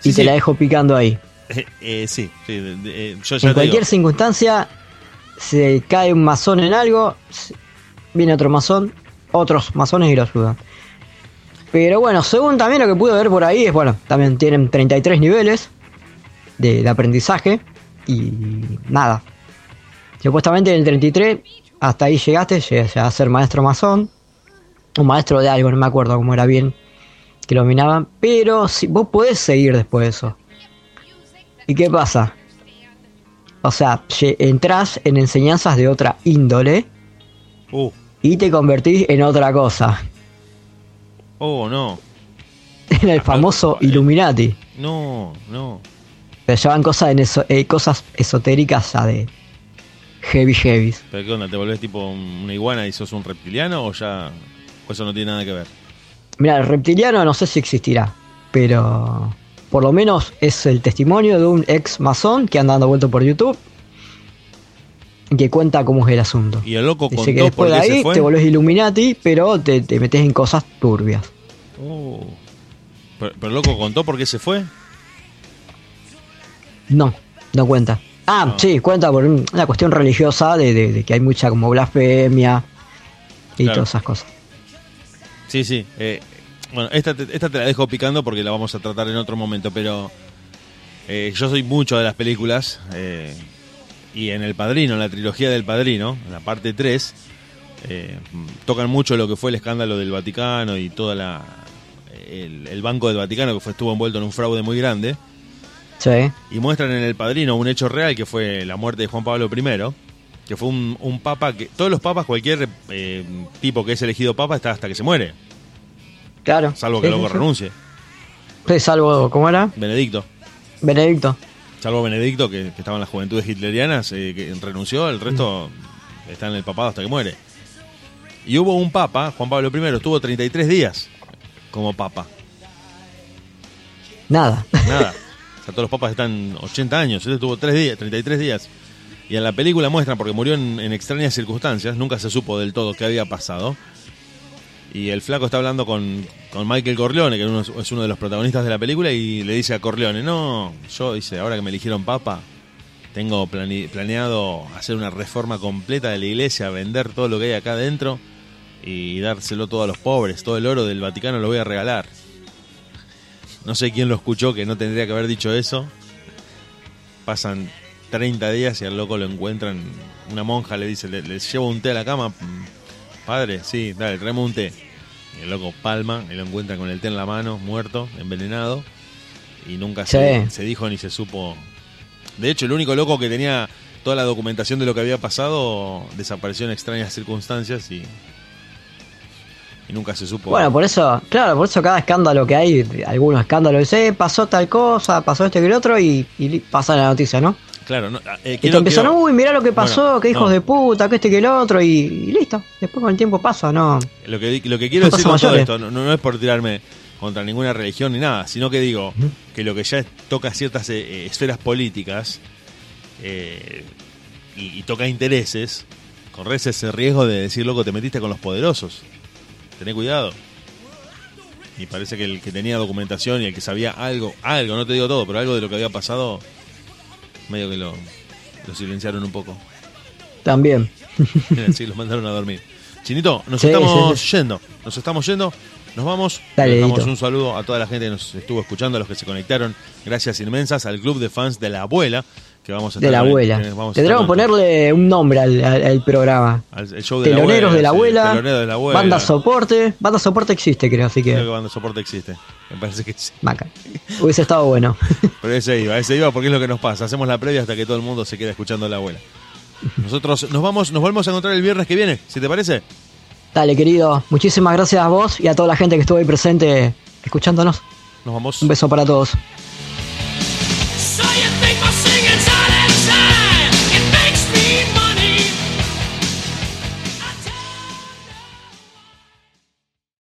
[SPEAKER 2] Sí,
[SPEAKER 3] y te
[SPEAKER 2] sí.
[SPEAKER 3] la dejo picando ahí.
[SPEAKER 2] Eh, eh, sí, sí, eh, yo ya
[SPEAKER 3] En
[SPEAKER 2] digo,
[SPEAKER 3] cualquier circunstancia se cae un masón en algo, viene otro masón, otros masones y lo ayudan. Pero bueno, según también lo que pude ver por ahí, es bueno, también tienen 33 niveles de, de aprendizaje y nada. Supuestamente en el 33, hasta ahí llegaste, llegas a ser maestro masón, o maestro de algo, no me acuerdo cómo era bien que lo dominaban, pero si, vos podés seguir después de eso. ¿Y qué pasa? O sea, entras en enseñanzas de otra índole
[SPEAKER 2] Uh,
[SPEAKER 3] y te convertís en otra cosa.
[SPEAKER 2] oh, no,
[SPEAKER 3] En el famoso
[SPEAKER 2] eh.
[SPEAKER 3] Illuminati.
[SPEAKER 2] no, no.
[SPEAKER 3] Pero llevan cosas, en eso, eh, cosas esotéricas a de heavy heavies.
[SPEAKER 2] ¿Pero qué onda? ¿Te volvés tipo una iguana y sos un reptiliano o ya o eso no tiene nada que ver?
[SPEAKER 3] Mira, el reptiliano no sé si existirá, pero por lo menos es el testimonio de un ex masón que anda dando vueltas por YouTube que cuenta cómo es el asunto.
[SPEAKER 2] Y el loco
[SPEAKER 3] Dice
[SPEAKER 2] contó
[SPEAKER 3] que después de ahí te volvés Illuminati, pero te, te metes en cosas turbias.
[SPEAKER 2] Oh. Pero, pero el loco contó por qué se fue.
[SPEAKER 3] No, no cuenta. Ah,
[SPEAKER 2] No.
[SPEAKER 3] sí, cuenta por un- una cuestión religiosa de, de- de que hay mucha como blasfemia y
[SPEAKER 2] Claro.
[SPEAKER 3] todas esas cosas.
[SPEAKER 2] Sí, sí. eh, bueno, esta te, esta te la dejo picando porque la vamos a tratar en otro momento, pero eh, yo soy mucho de las películas eh, y en El Padrino, en la trilogía del Padrino, en la parte 3, eh, tocan mucho lo que fue el escándalo del Vaticano y toda la el, el Banco del Vaticano que fue estuvo envuelto en un fraude muy grande
[SPEAKER 3] Sí,
[SPEAKER 2] y muestran en El Padrino un hecho real que fue la muerte de Juan Pablo I, que fue un, un papa que todos los papas, cualquier eh, tipo que es elegido papa está hasta que se muere,
[SPEAKER 3] claro.
[SPEAKER 2] salvo que
[SPEAKER 3] Sí,
[SPEAKER 2] luego
[SPEAKER 3] sí,
[SPEAKER 2] renuncie.
[SPEAKER 3] Sí, salvo, ¿cómo era?
[SPEAKER 2] Benedicto.
[SPEAKER 3] Benedicto.
[SPEAKER 2] Salvo Benedicto, que, que estaba en las juventudes hitlerianas, eh, que renunció, el resto está en el papado hasta que muere. Y hubo un papa, Juan Pablo I, estuvo 33 días como papa.
[SPEAKER 3] Nada.
[SPEAKER 2] Nada. todos los papas están 80 años, él estuvo 3 días, 33 días. Y en la película muestran, porque murió en, extrañas circunstancias, nunca se supo del todo qué había pasado. Y el flaco está hablando con, con Michael Corleone, que uno- es uno de los protagonistas de la película, y le dice a Corleone, no, yo, dice, ahora que me eligieron papa, tengo plane- planeado hacer una reforma completa de la iglesia, vender todo lo que hay acá adentro y dárselo todo a los pobres, todo el oro del Vaticano lo voy a regalar. No sé quién lo escuchó que no tendría que haber dicho eso. Pasan 30 días y al loco lo encuentran. Una monja le dice, le, le llevo un té a la cama. "Mm, Padre, sí, dale, traemos un té. Y el loco palma y lo encuentran con el té en la mano, muerto, envenenado. Y nunca se, se dijo ni se supo. De hecho, el único loco que tenía toda la documentación de lo que había pasado desapareció en extrañas circunstancias y, y nunca se supo.
[SPEAKER 3] Bueno, por eso, claro, por eso cada escándalo que hay, algunos escándalos, dice, "Eh, pasó tal cosa, pasó esto y el otro, y, pasa la noticia, ¿no?
[SPEAKER 2] Claro, no, eh,
[SPEAKER 3] Y te
[SPEAKER 2] quiero-
[SPEAKER 3] uy, mirá lo que pasó,
[SPEAKER 2] Bueno,
[SPEAKER 3] que hijos
[SPEAKER 2] no.
[SPEAKER 3] de puta, que este que el otro, y, y listo. Después con el tiempo pasa, ¿no?
[SPEAKER 2] Lo que, lo que quiero decir con todo esto no, no es por tirarme contra ninguna religión ni nada, sino que digo que lo que ya toca ciertas eh, eh, esferas políticas eh, y, y toca intereses, corres ese riesgo de decir, loco, te metiste con los poderosos. Tené cuidado. Y parece que el que tenía documentación y el que sabía algo, algo, no te digo todo, pero algo de lo que había pasado, medio que lo, lo silenciaron un poco.
[SPEAKER 3] También.
[SPEAKER 2] sí, los mandaron a dormir. Chinito, nos
[SPEAKER 3] Sí,
[SPEAKER 2] estamos
[SPEAKER 3] sí,
[SPEAKER 2] yendo. Nos estamos yendo. Nos vamos.
[SPEAKER 3] Dale,
[SPEAKER 2] Le damos un saludo a toda la gente que nos estuvo escuchando, a los que se conectaron. Gracias inmensas al club de fans de la abuela. Que vamos a
[SPEAKER 3] De la abuela.
[SPEAKER 2] que
[SPEAKER 3] Tendremos que ponerle un nombre al, al- al programa.
[SPEAKER 2] al- el show de la
[SPEAKER 3] Teloneros de la abuela,
[SPEAKER 2] Teloneros de la abuela.
[SPEAKER 3] banda soporte. Banda soporte existe, creo, así
[SPEAKER 2] Creo que
[SPEAKER 3] que.
[SPEAKER 2] banda soporte existe. Me parece que sí.
[SPEAKER 3] Maca. Hubiese estado bueno.
[SPEAKER 2] Pero ese iba, ese iba porque es lo que nos pasa. Hacemos la previa hasta que todo el mundo se queda escuchando a la abuela. Nosotros nos vamos, nos volvemos a encontrar el viernes que viene, si te parece.
[SPEAKER 3] Dale, querido. Muchísimas gracias a vos y a toda la gente que estuvo ahí presente escuchándonos.
[SPEAKER 2] Nos vamos.
[SPEAKER 3] Un beso para todos.